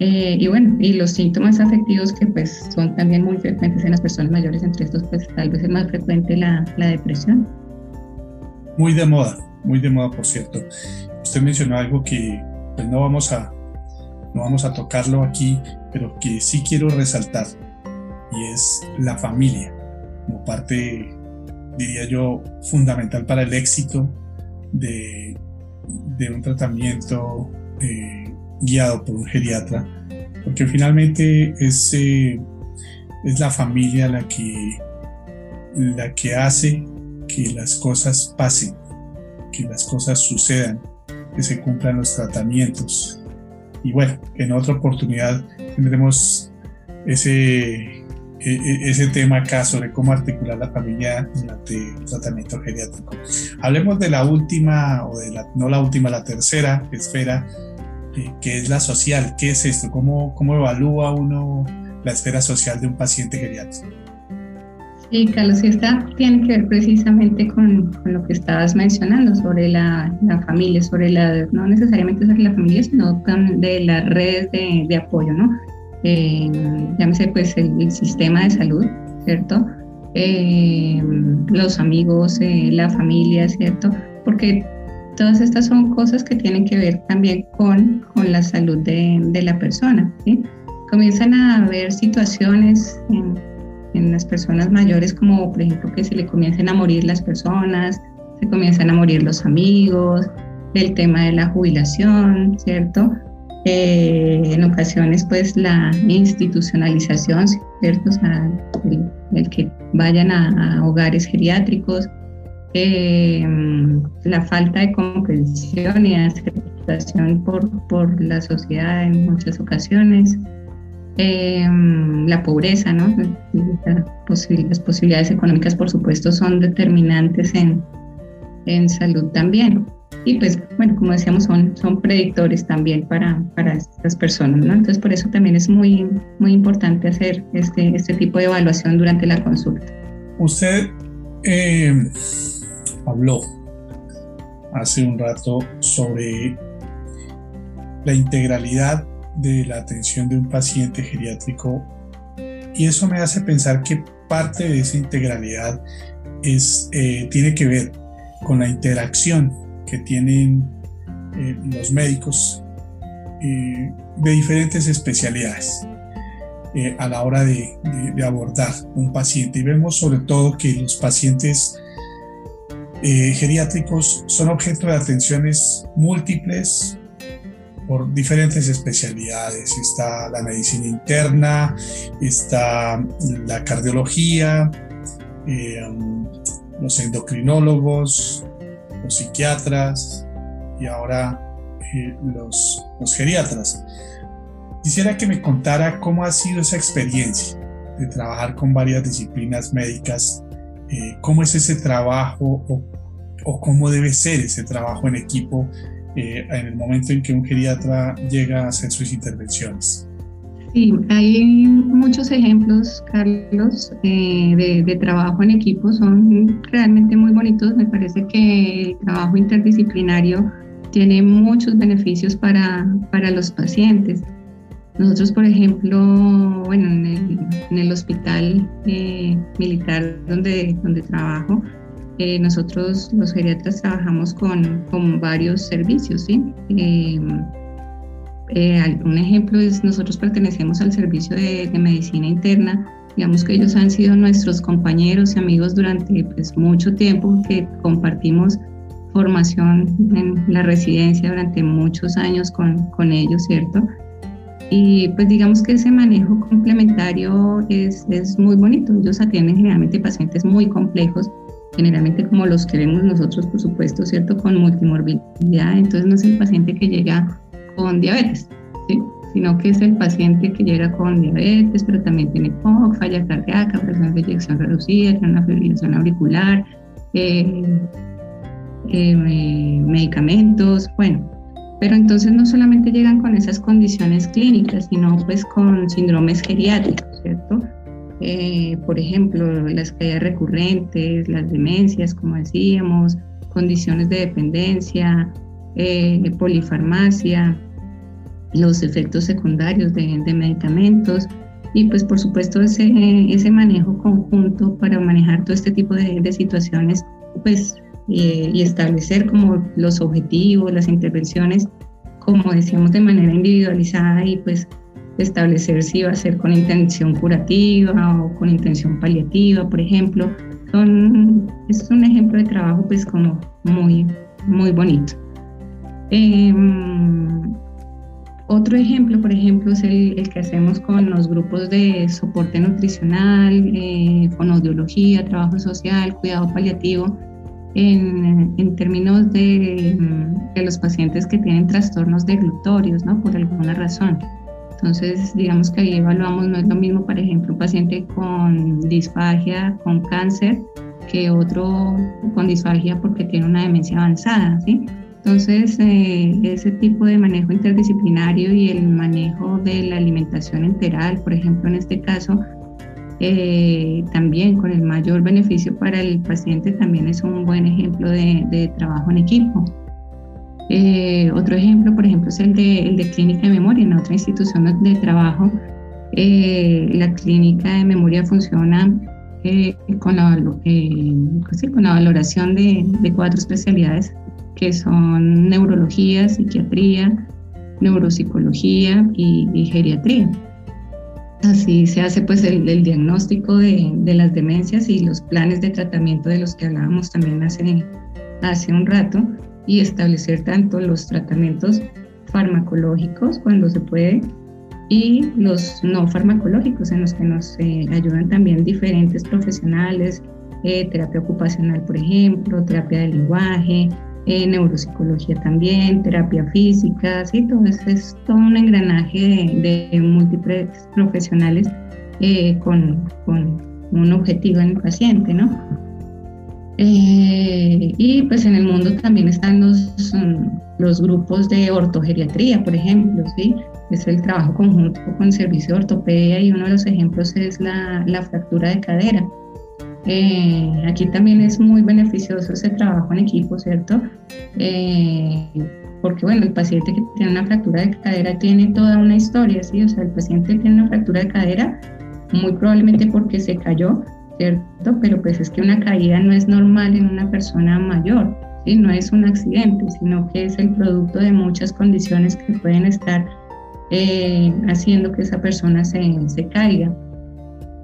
[SPEAKER 5] Eh, y bueno, y los síntomas afectivos que pues son también muy frecuentes en las personas mayores, entre estos pues tal vez es más frecuente la, la depresión.
[SPEAKER 4] Muy de moda, muy de moda por cierto. Usted mencionó algo que pues no vamos a, no vamos a tocarlo aquí, pero que sí quiero resaltar y es la familia como parte, diría yo, fundamental para el éxito de, de un tratamiento eh, guiado por un geriatra, porque finalmente es, eh, es la familia la que, la que hace que las cosas pasen, que las cosas sucedan, que se cumplan los tratamientos. Y bueno, en otra oportunidad tendremos ese, e, e, ese tema acá sobre cómo articular la familia durante el tratamiento geriátrico. Hablemos de la última, o de la, no la última, la tercera esfera ¿Qué es la social, qué es esto, cómo, cómo evalúa uno la esfera social de un paciente geriátrico.
[SPEAKER 5] Sí, Carlos, y esta tiene que ver precisamente con, lo que estabas mencionando sobre la, la, familia, sobre la, no necesariamente sobre la familia, sino de las redes de, de apoyo, ¿no? Eh, llámese pues el, sistema de salud, ¿cierto? Eh, los amigos, eh, la familia, ¿cierto? Porque Todas estas son cosas que tienen que ver también con, con la salud de, de la persona. ¿sí? Comienzan a haber situaciones en, en, las personas mayores como por ejemplo que se le comiencen a morir las personas, se comienzan a morir los amigos, el tema de la jubilación, ¿cierto? Eh, en ocasiones pues la institucionalización, ¿cierto? O sea, el, que vayan a, a hogares geriátricos, eh, la falta de comprensión y aceptación por, por la sociedad en muchas ocasiones, eh, la pobreza, ¿no? las posibilidades económicas, por supuesto, son determinantes en, en salud también. Y pues, bueno, como decíamos, son, son predictores también para, para estas personas, ¿no? Entonces, por eso también es muy, muy importante hacer este, este tipo de evaluación durante la consulta.
[SPEAKER 4] Usted eh, habló hace un rato sobre la integralidad de la atención de un paciente geriátrico y eso me hace pensar que parte de esa integralidad es, eh, tiene que ver con la interacción que tienen eh, los médicos eh, de diferentes especialidades a la hora de, de, abordar un paciente. Y vemos sobre todo que los pacientes eh, geriátricos son objeto de atenciones múltiples, por diferentes especialidades. Está la medicina interna, está la cardiología, eh, los endocrinólogos, los psiquiatras y ahora eh, los, los geriatras. Quisiera que me contara cómo ha sido esa experiencia de trabajar con varias disciplinas médicas, eh, cómo es ese trabajo o, o, cómo debe ser ese trabajo en equipo eh, en el momento en que un geriatra llega a hacer sus intervenciones.
[SPEAKER 5] Sí, hay muchos ejemplos, Carlos, de, de, trabajo en equipo, son realmente muy bonitos. Me parece que el trabajo interdisciplinario tiene muchos beneficios para, para los pacientes. Nosotros, por ejemplo, bueno, en el, hospital eh, militar donde, donde trabajo, eh, nosotros los geriatras trabajamos con, con varios servicios, ¿sí? Em, eh, un ejemplo es, nosotros pertenecemos al servicio de, de, medicina interna, digamos que ellos han sido nuestros compañeros y amigos durante pues, mucho tiempo, que compartimos formación en la residencia durante muchos años con, con ellos, ¿cierto? Y pues digamos que ese manejo complementario es, es muy bonito. Ellos atienden generalmente pacientes muy complejos, generalmente como los que vemos nosotros, por supuesto, ¿cierto? Con multimorbilidad. Entonces no es el paciente que llega con diabetes, ¿sí? sino que es el paciente que llega con diabetes, pero también tiene POC, falla cardíaca, presión de eyección reducida, tiene una fibrilación auricular, eh, eh, medicamentos, bueno, pero entonces no solamente llegan con esas condiciones clínicas, sino pues con síndromes geriátricos, ¿cierto? Eh, por ejemplo, las caídas recurrentes, las demencias, como decíamos, condiciones de dependencia, eh, polifarmacia, los efectos secundarios de, medicamentos y pues por supuesto ese, ese manejo conjunto para manejar todo este tipo de, de situaciones pues y, establecer como los objetivos, las intervenciones, como decíamos, de manera individualizada y pues establecer si va a ser con intención curativa o con intención paliativa, por ejemplo. Son, es un ejemplo de trabajo pues como muy, muy bonito. Em, otro ejemplo, por ejemplo, es el, que hacemos con los grupos de soporte nutricional, eh, con audiología, trabajo social, cuidado paliativo, en, términos de, los pacientes que tienen trastornos deglutorios, ¿no? Por alguna razón. Entonces, digamos que ahí evaluamos, no es lo mismo, por ejemplo, un paciente con disfagia, con cáncer, que otro con disfagia porque tiene una demencia avanzada, ¿sí? Entonces, eh, ese tipo de manejo interdisciplinario y el manejo de la alimentación enteral, por ejemplo, en este caso, eh, también con el mayor beneficio para el paciente, también es un buen ejemplo de, trabajo en equipo. Eh, otro ejemplo, por ejemplo, es el de, el de clínica de memoria. En otra institución de trabajo, eh, la clínica de memoria funciona con la, pues con, la, valoración de, cuatro especialidades que son neurología, psiquiatría, neuropsicología y geriatría. Así se hace pues el, diagnóstico de, las demencias y los planes de tratamiento de los que hablábamos también hace, hace un rato y establecer tanto los tratamientos farmacológicos cuando se puede y los no farmacológicos en los que nos eh, ayudan también diferentes profesionales, eh, terapia ocupacional por ejemplo, terapia de lenguaje, eh, neuropsicología también, terapia física, ¿sí? eso es todo un engranaje de, múltiples profesionales eh, con, con, un objetivo en el paciente, ¿no? Eh, y pues en el mundo también están los, los grupos de ortogeriatría, por ejemplo, ¿sí? Es el trabajo conjunto con el servicio de ortopedia y uno de los ejemplos es la, la fractura de cadera. Eh, aquí también es muy beneficioso ese trabajo en equipo, ¿cierto? Eh, porque, bueno, el paciente que tiene una fractura de cadera tiene toda una historia, ¿sí? O sea, el paciente tiene una fractura de cadera muy probablemente porque se cayó, ¿cierto? Pero pues es que una caída no es normal en una persona mayor, ¿sí? No es un accidente, sino que es el producto de muchas condiciones que pueden estar eh, haciendo que esa persona se, se caiga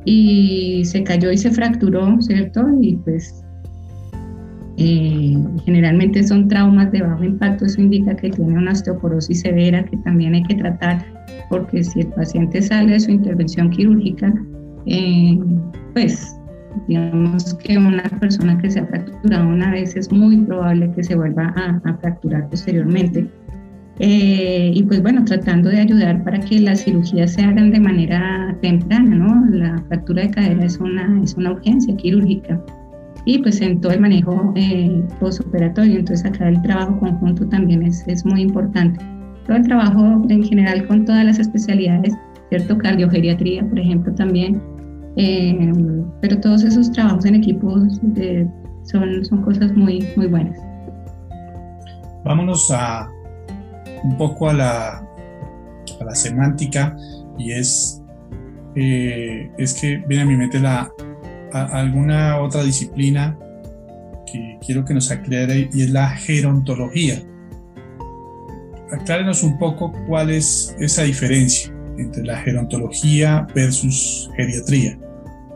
[SPEAKER 5] y se cayó y se fracturó, ¿cierto? Y pues Eh, generalmente son traumas de bajo impacto, eso indica que tiene una osteoporosis severa que también hay que tratar, porque si el paciente sale de su intervención quirúrgica, eh, pues digamos que una persona que se ha fracturado una vez es muy probable que se vuelva a, fracturar posteriormente. Eh, y pues bueno, tratando de ayudar para que las cirugías se hagan de manera temprana, ¿no? La fractura de cadera es una, es una urgencia quirúrgica y pues en todo el manejo eh, postoperatorio. Entonces acá el trabajo conjunto también es, es muy importante. Todo el trabajo en general con todas las especialidades, ¿cierto? Cardiogeriatría, por ejemplo, también. Eh, pero todos esos trabajos en equipos son, son cosas muy, muy buenas.
[SPEAKER 4] Vámonos a un poco a la, a la semántica y es, eh, es que viene a mi mente la alguna otra disciplina que quiero que nos aclare y es la gerontología. Aclárenos un poco cuál es esa diferencia entre la gerontología versus geriatría.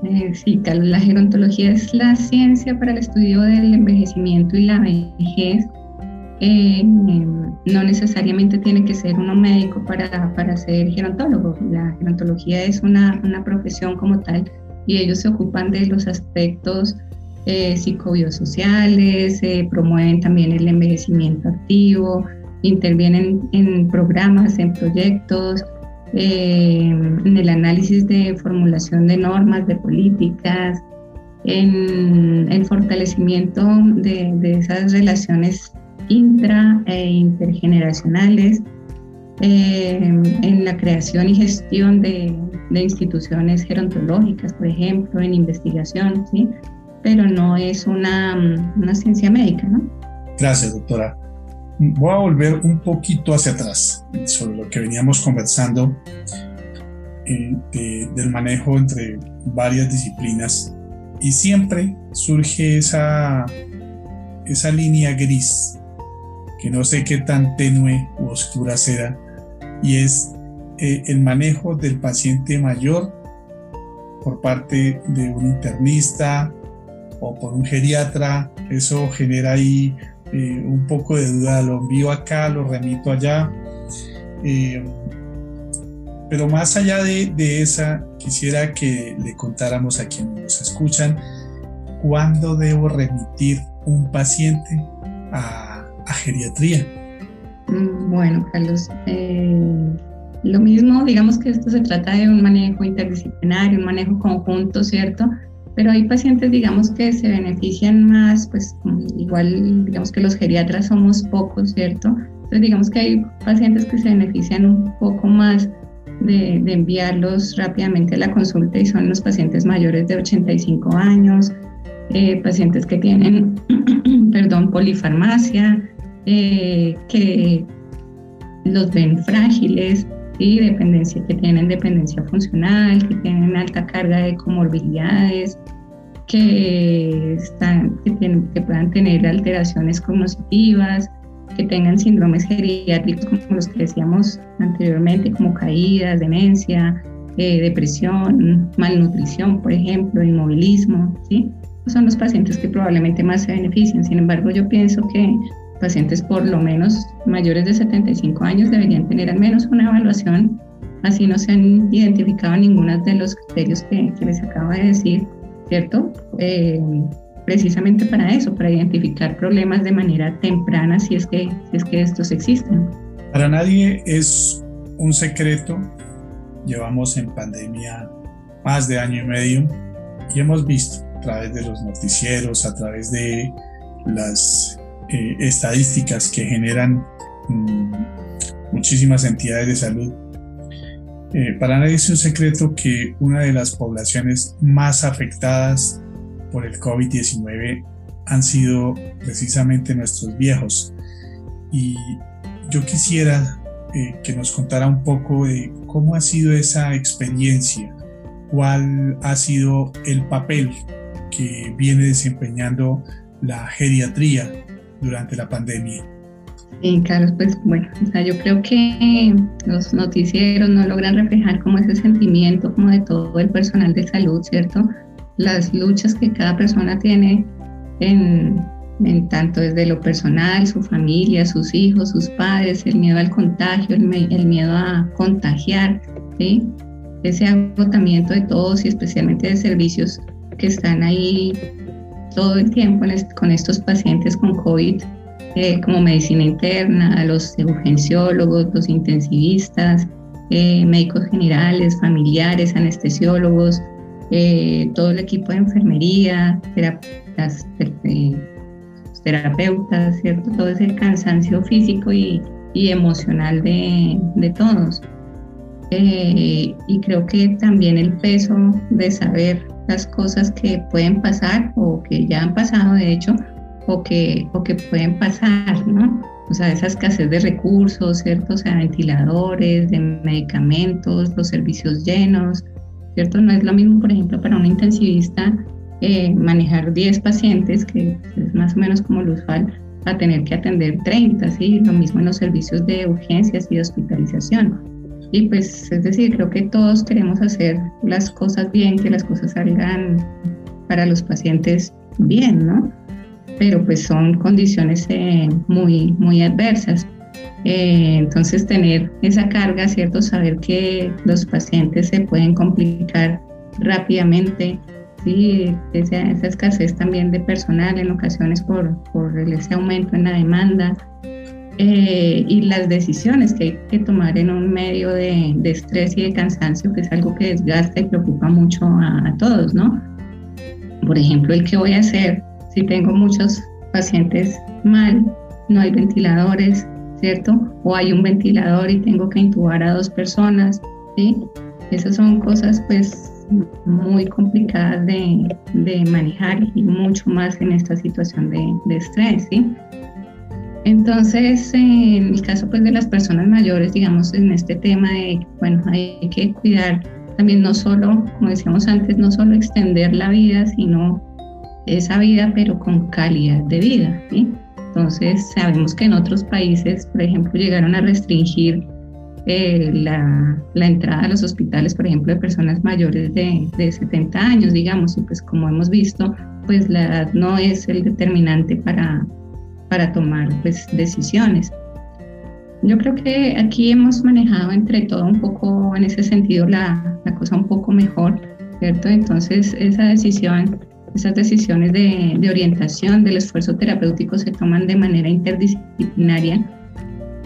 [SPEAKER 5] Eh, sí, la gerontología es la ciencia para el estudio del envejecimiento y la vejez. Eh, no necesariamente tiene que ser uno médico para, para ser gerontólogo. La gerontología es una, una profesión como tal y ellos se ocupan de los aspectos eh, psicobiosociales, promueven también el envejecimiento activo, intervienen en programas, en proyectos, eh, en el análisis de formulación de normas, de políticas, en el fortalecimiento de, esas relaciones intra e intergeneracionales, eh, en la creación y gestión de, de instituciones gerontológicas, por ejemplo, en investigación, ¿sí? Pero no es una, una ciencia médica, ¿no?
[SPEAKER 4] Gracias, doctora. Voy a volver un poquito hacia atrás sobre lo que veníamos conversando eh, del manejo entre varias disciplinas. Y siempre surge esa, esa línea gris que no sé qué tan tenue u oscura será y es eh, el manejo del paciente mayor por parte de un internista o por un geriatra, eso genera ahí eh, un poco de duda, lo envío acá, lo remito allá. Eh, pero más allá de, esa, quisiera que le contáramos a quienes nos escuchan cuándo debo remitir un paciente a, geriatría.
[SPEAKER 5] Mm, bueno, Carlos, lo mismo, digamos que esto se trata de un manejo interdisciplinario, un manejo conjunto, ¿cierto? Pero hay pacientes, digamos, que se benefician más, pues igual, digamos que los geriatras somos pocos, ¿cierto? Entonces, digamos que hay pacientes que se benefician un poco más de, enviarlos rápidamente a la consulta y son los pacientes mayores de 85 años, eh, pacientes que tienen, perdón, polifarmacia, eh, que los ven frágiles, dependencia, que tienen dependencia funcional, que tienen alta carga de comorbilidades, que, están, que, tienen, que puedan tener alteraciones cognitivas, que tengan síndromes geriátricos como los que decíamos anteriormente, como caídas, demencia, eh, depresión, malnutrición, por ejemplo, inmovilismo, ¿sí? Son los pacientes que probablemente más se benefician. Sin embargo, yo pienso que pacientes por lo menos mayores de 75 años deberían tener al menos una evaluación, así no se han identificado ninguno de los criterios que, les acabo de decir, ¿cierto? Eh, precisamente para eso, para identificar problemas de manera temprana si es que, si es que estos existen.
[SPEAKER 4] Para nadie es un secreto, llevamos en pandemia más de año y medio y hemos visto a través de los noticieros, a través de las eh, estadísticas que generan mm, muchísimas entidades de salud. Eh, para nadie es un secreto que una de las poblaciones más afectadas por el COVID-19 han sido precisamente nuestros viejos. Y yo quisiera eh, que nos contara un poco de cómo ha sido esa experiencia, cuál ha sido el papel que viene desempeñando la geriatría durante la pandemia.
[SPEAKER 5] Sí, Carlos, pues bueno, o sea, yo creo que los noticieros no logran reflejar como ese sentimiento como de todo el personal de salud, ¿cierto? Las luchas que cada persona tiene en, en tanto desde lo personal, su familia, sus hijos, sus padres, el miedo al contagio, el, miedo a contagiar, ¿sí? ese agotamiento de todos y especialmente de servicios que están ahí todo el tiempo con estos pacientes con COVID, eh, como medicina interna, los urgenciólogos, los intensivistas, eh, médicos generales, familiares, anestesiólogos, eh, todo el equipo de enfermería, terapeutas, ¿cierto? Todo ese cansancio físico y, emocional de todos. Eh, y creo que también el peso de saber las cosas que pueden pasar o que ya han pasado, de hecho, o que, o que pueden pasar, ¿no? O sea, esa escasez de recursos, ¿cierto? O sea, ventiladores, de medicamentos, los servicios llenos, ¿cierto? No es lo mismo, por ejemplo, para un intensivista eh, manejar 10 pacientes, que es más o menos como lo usual, a tener que atender 30, ¿sí? Lo mismo en los servicios de urgencias y de hospitalización. Y pues, es decir, creo que todos queremos hacer las cosas bien, que las cosas salgan para los pacientes bien, ¿no? Pero pues son condiciones eh, muy, muy adversas. Eh, entonces, tener esa carga, ¿cierto? Saber que los pacientes se pueden complicar rápidamente, ¿sí? Esa, escasez también de personal en ocasiones por, por ese aumento en la demanda. Eh, y las decisiones que hay que tomar en un medio de, de, estrés y de cansancio, que es algo que desgasta y preocupa mucho a, a todos, ¿no? Por ejemplo, el que voy a hacer si tengo muchos pacientes mal, no hay ventiladores, ¿cierto? O hay un ventilador y tengo que intubar a dos personas, ¿sí? Esas son cosas pues muy complicadas de, de manejar y mucho más en esta situación de, de, estrés, ¿sí? Entonces, en el caso pues de las personas mayores, digamos, en este tema de, bueno, hay que cuidar también no solo, como decíamos antes, no solo extender la vida, sino esa vida, pero con calidad de vida, ¿sí? Entonces, sabemos que en otros países, por ejemplo, llegaron a restringir eh, la, la, entrada a los hospitales, por ejemplo, de personas mayores de, de, 70 años, digamos, y pues como hemos visto, pues la edad no es el determinante para, para tomar pues, decisiones. Yo creo que aquí hemos manejado entre todo un poco, en ese sentido, la, la cosa un poco mejor, ¿cierto? Entonces, esa decisión esas decisiones de, orientación del esfuerzo terapéutico se toman de manera interdisciplinaria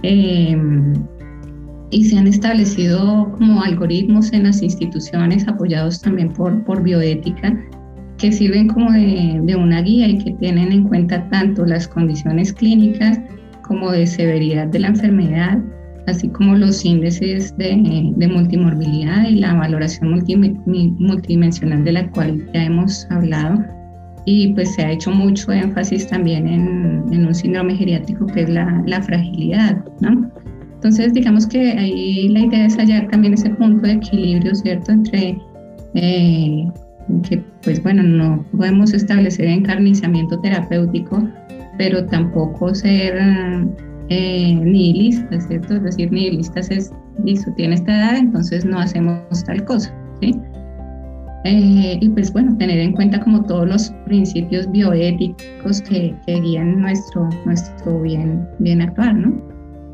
[SPEAKER 5] em, y se han establecido como algoritmos en las instituciones apoyados también por, por bioética que sirven como de, de una guía y que tienen en cuenta tanto las condiciones clínicas como de severidad de la enfermedad, así como los índices de, de multimorbilidad y la valoración multidimensional de la cual ya hemos hablado. Y pues se ha hecho mucho énfasis también en, en un síndrome geriátrico que es la, la, fragilidad, ¿no? Entonces, digamos que ahí la idea es hallar también ese punto de equilibrio, ¿cierto? Entre eh, que, pues bueno, no podemos establecer encarnizamiento terapéutico, pero tampoco ser eh, nihilistas, ¿cierto? Es decir, nihilistas es, listo, tiene esta edad, entonces no hacemos tal cosa, ¿sí? Eh, y pues bueno, tener en cuenta como todos los principios bioéticos que, que guían nuestro, nuestro bien, bien actuar, ¿no?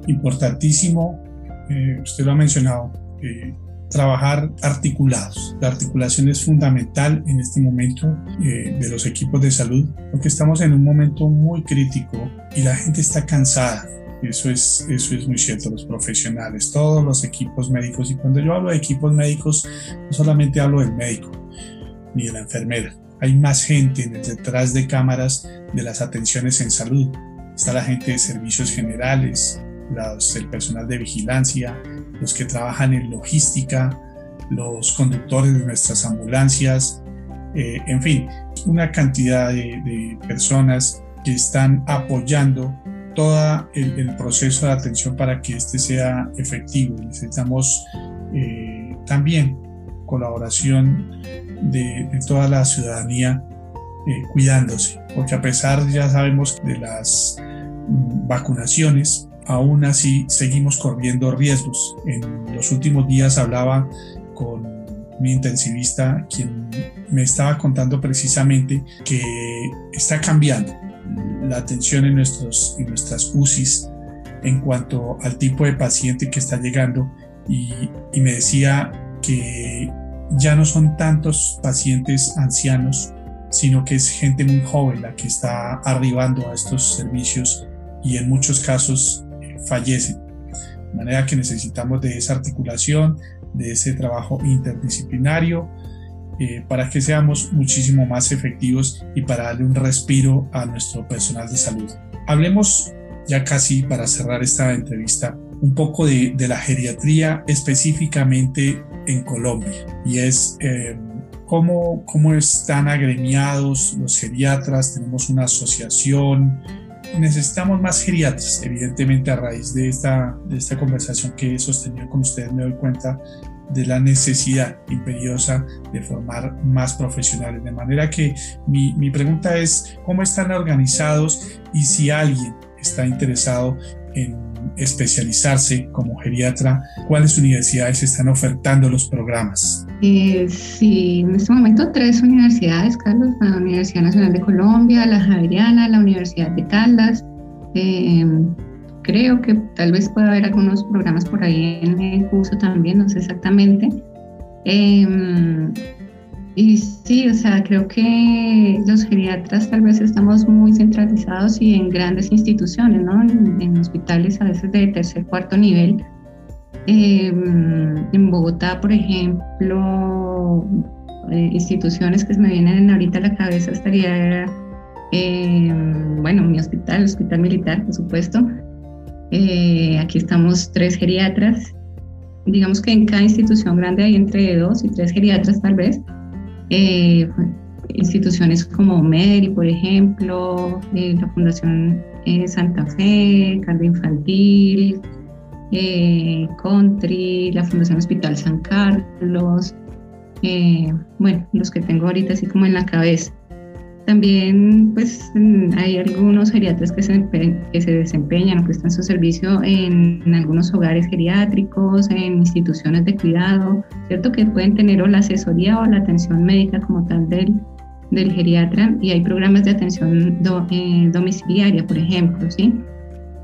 [SPEAKER 4] Importantísimo, eh, usted lo ha mencionado, trabajar articulados. La articulación es fundamental en este momento eh, de los equipos de salud porque estamos en un momento muy crítico y la gente está cansada eso es, eso es muy cierto, los profesionales, todos los equipos médicos. Y cuando yo hablo de equipos médicos, no solamente hablo del médico ni de la enfermera. Hay más gente detrás de cámaras de las atenciones en salud. Está la gente de servicios generales, los, el personal de vigilancia, los que trabajan en logística, los conductores de nuestras ambulancias, eh, en fin, una cantidad de, personas que están apoyando todo el, proceso de atención para que este sea efectivo. Necesitamos eh, también colaboración de, toda la ciudadanía eh, cuidándose, porque a pesar, ya sabemos, de las mm, vacunaciones, aún así seguimos corriendo riesgos. En los últimos días hablaba con un intensivista quien me estaba contando precisamente que está cambiando la atención en, nuestros, en nuestras UCIs en cuanto al tipo de paciente que está llegando y, me decía que ya no son tantos pacientes ancianos, sino que es gente muy joven la que está arribando a estos servicios y en muchos casos fallecen. De manera que necesitamos de esa articulación, de ese trabajo interdisciplinario, eh, para que seamos muchísimo más efectivos y para darle un respiro a nuestro personal de salud. Hablemos ya casi para cerrar esta entrevista un poco de, de la geriatría específicamente en Colombia y es eh, cómo, cómo están agremiados los geriatras, tenemos una asociación, necesitamos más geriatras, evidentemente a raíz de esta, de esta conversación que he sostenido con ustedes me doy cuenta de la necesidad imperiosa de formar más profesionales. De manera que mi, mi pregunta es, ¿cómo están organizados y si alguien está interesado en especializarse como geriatra, ¿cuáles universidades están ofertando los programas?
[SPEAKER 5] Eh, sí, en este momento tres universidades, Carlos, la Universidad Nacional de Colombia, la Javeriana, la Universidad de Caldas. Eh, creo que tal vez pueda haber algunos programas por ahí en curso también, no sé exactamente. Eh, y sí, o sea, creo que los geriatras tal vez estamos muy centralizados y en grandes instituciones, ¿no? En, hospitales a veces de tercer, cuarto nivel. Em, en Bogotá, por ejemplo, eh, instituciones que me vienen ahorita a la cabeza estaría, em, bueno, mi hospital, el Hospital Militar, por supuesto. Eh, aquí estamos tres geriatras. Digamos que en cada institución grande hay entre dos y tres geriatras tal vez. Eh, instituciones como MEDRI, por ejemplo, eh, la Fundación eh, Santa Fe, Cardio Infantil, Country, la Fundación Hospital San Carlos, bueno, los que tengo ahorita así como en la cabeza. También pues hay algunos geriatras que se, que se desempeñan o prestan su servicio en, en, algunos hogares geriátricos, en instituciones de cuidado, ¿cierto? Que pueden tener o la asesoría o la atención médica como tal del, del geriatra y hay programas de atención eh, domiciliaria, por ejemplo, ¿sí?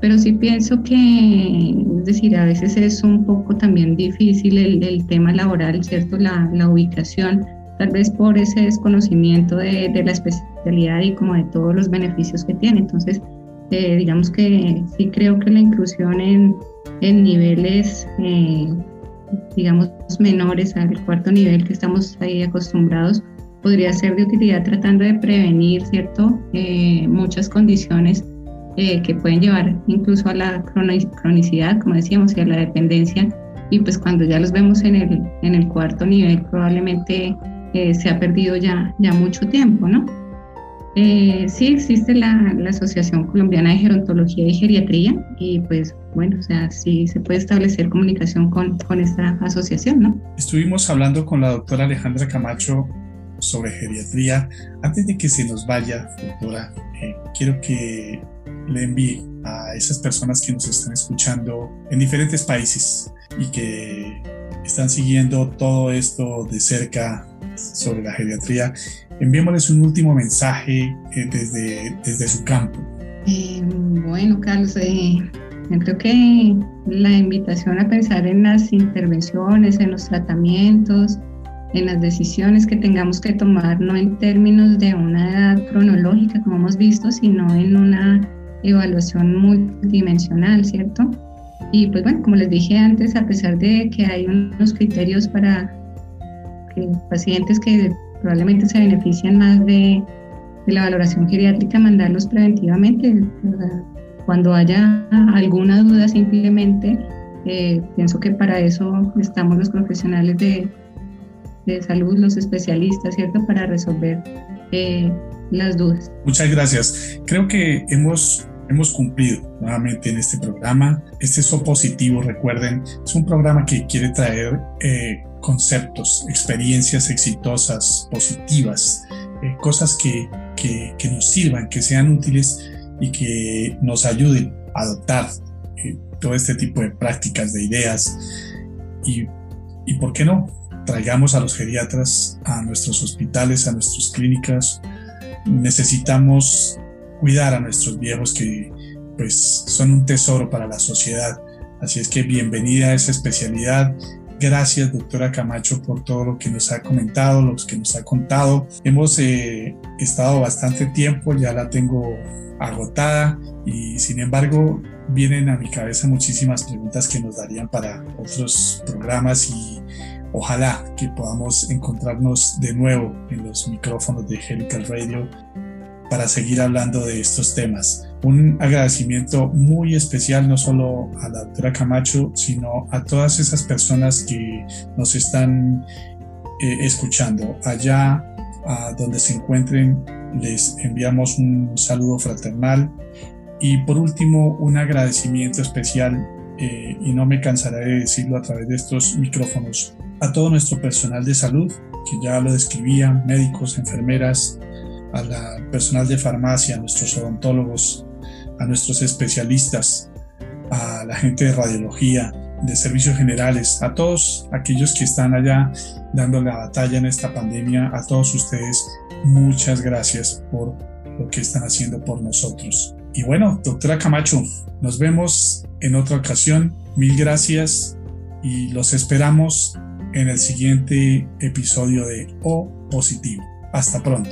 [SPEAKER 5] Pero sí pienso que, es decir, a veces es un poco también difícil el, el tema laboral, ¿cierto? La, la ubicación tal vez por ese desconocimiento de, de, la especialidad y como de todos los beneficios que tiene. Entonces, eh, digamos que sí creo que la inclusión en, en niveles, eh, digamos, menores al cuarto nivel que estamos ahí acostumbrados, podría ser de utilidad tratando de prevenir, ¿cierto?, eh, muchas condiciones que pueden llevar incluso a la cronicidad, como decíamos, y a la dependencia. Y pues cuando ya los vemos en el, en el cuarto nivel, probablemente se ha perdido ya, ya mucho tiempo, ¿no? Eh, sí existe la, la, Asociación Colombiana de Gerontología y Geriatría y pues bueno, o sea, sí se puede establecer comunicación con, con esta asociación, ¿no?
[SPEAKER 4] Estuvimos hablando con la doctora Alejandra Camacho sobre geriatría. Antes de que se nos vaya, doctora, eh, quiero que le envíe a esas personas que nos están escuchando en diferentes países y que están siguiendo todo esto de cerca sobre la geriatría, enviémosles un último mensaje eh, desde, desde su campo.
[SPEAKER 5] Eh, bueno, Carlos, eh, creo que la invitación a pensar en las intervenciones, en los tratamientos, en las decisiones que tengamos que tomar, no en términos de una edad cronológica, como hemos visto, sino en una evaluación multidimensional, ¿cierto? Y pues bueno, como les dije antes, a pesar de que hay unos criterios para pacientes que probablemente se benefician más de, la valoración geriátrica, mandarlos preventivamente. Cuando haya alguna duda, simplemente eh, pienso que para eso estamos los profesionales de, de salud, los especialistas, ¿cierto? Para resolver eh, las dudas.
[SPEAKER 4] Muchas gracias. Creo que hemos hemos cumplido nuevamente en este programa. Este es positivo, recuerden, es un programa que quiere traer eh, conceptos, experiencias exitosas, positivas, eh, cosas que, que, nos sirvan, que sean útiles y que nos ayuden a adoptar eh, todo este tipo de prácticas, de ideas. Y, y por qué no, traigamos a los geriatras a nuestros hospitales, a nuestras clínicas. Necesitamos cuidar a nuestros viejos que pues son un tesoro para la sociedad. Así es que bienvenida a esa especialidad. Gracias, doctora Camacho, por todo lo que nos ha comentado, lo que nos ha contado. Hemos eh, estado bastante tiempo, ya la tengo agotada y sin embargo vienen a mi cabeza muchísimas preguntas que nos darían para otros programas y ojalá que podamos encontrarnos de nuevo en los micrófonos de Helical Radio para seguir hablando de estos temas. Un agradecimiento muy especial no solo a la doctora Camacho, sino a todas esas personas que nos están eh, escuchando. Allá a donde se encuentren, les enviamos un saludo fraternal y por último un agradecimiento especial, eh, y no me cansaré de decirlo a través de estos micrófonos, a todo nuestro personal de salud, que ya lo describía, médicos, enfermeras, al personal de farmacia, a nuestros odontólogos, a nuestros especialistas, a la gente de radiología, de servicios generales, a todos aquellos que están allá dando la batalla en esta pandemia, a todos ustedes, muchas gracias por lo que están haciendo por nosotros. Y bueno, doctora Camacho, nos vemos en otra ocasión. Mil gracias y los esperamos en el siguiente episodio de O Positivo. Hasta pronto.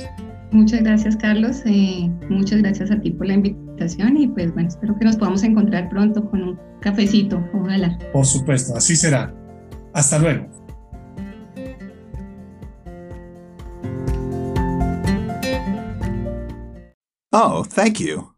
[SPEAKER 5] Muchas gracias, Carlos. Eh, muchas gracias a ti por la invitación y pues bueno, espero que nos podamos encontrar pronto con un cafecito, ojalá.
[SPEAKER 4] Por supuesto, así será. Hasta luego.
[SPEAKER 7] Oh, thank you.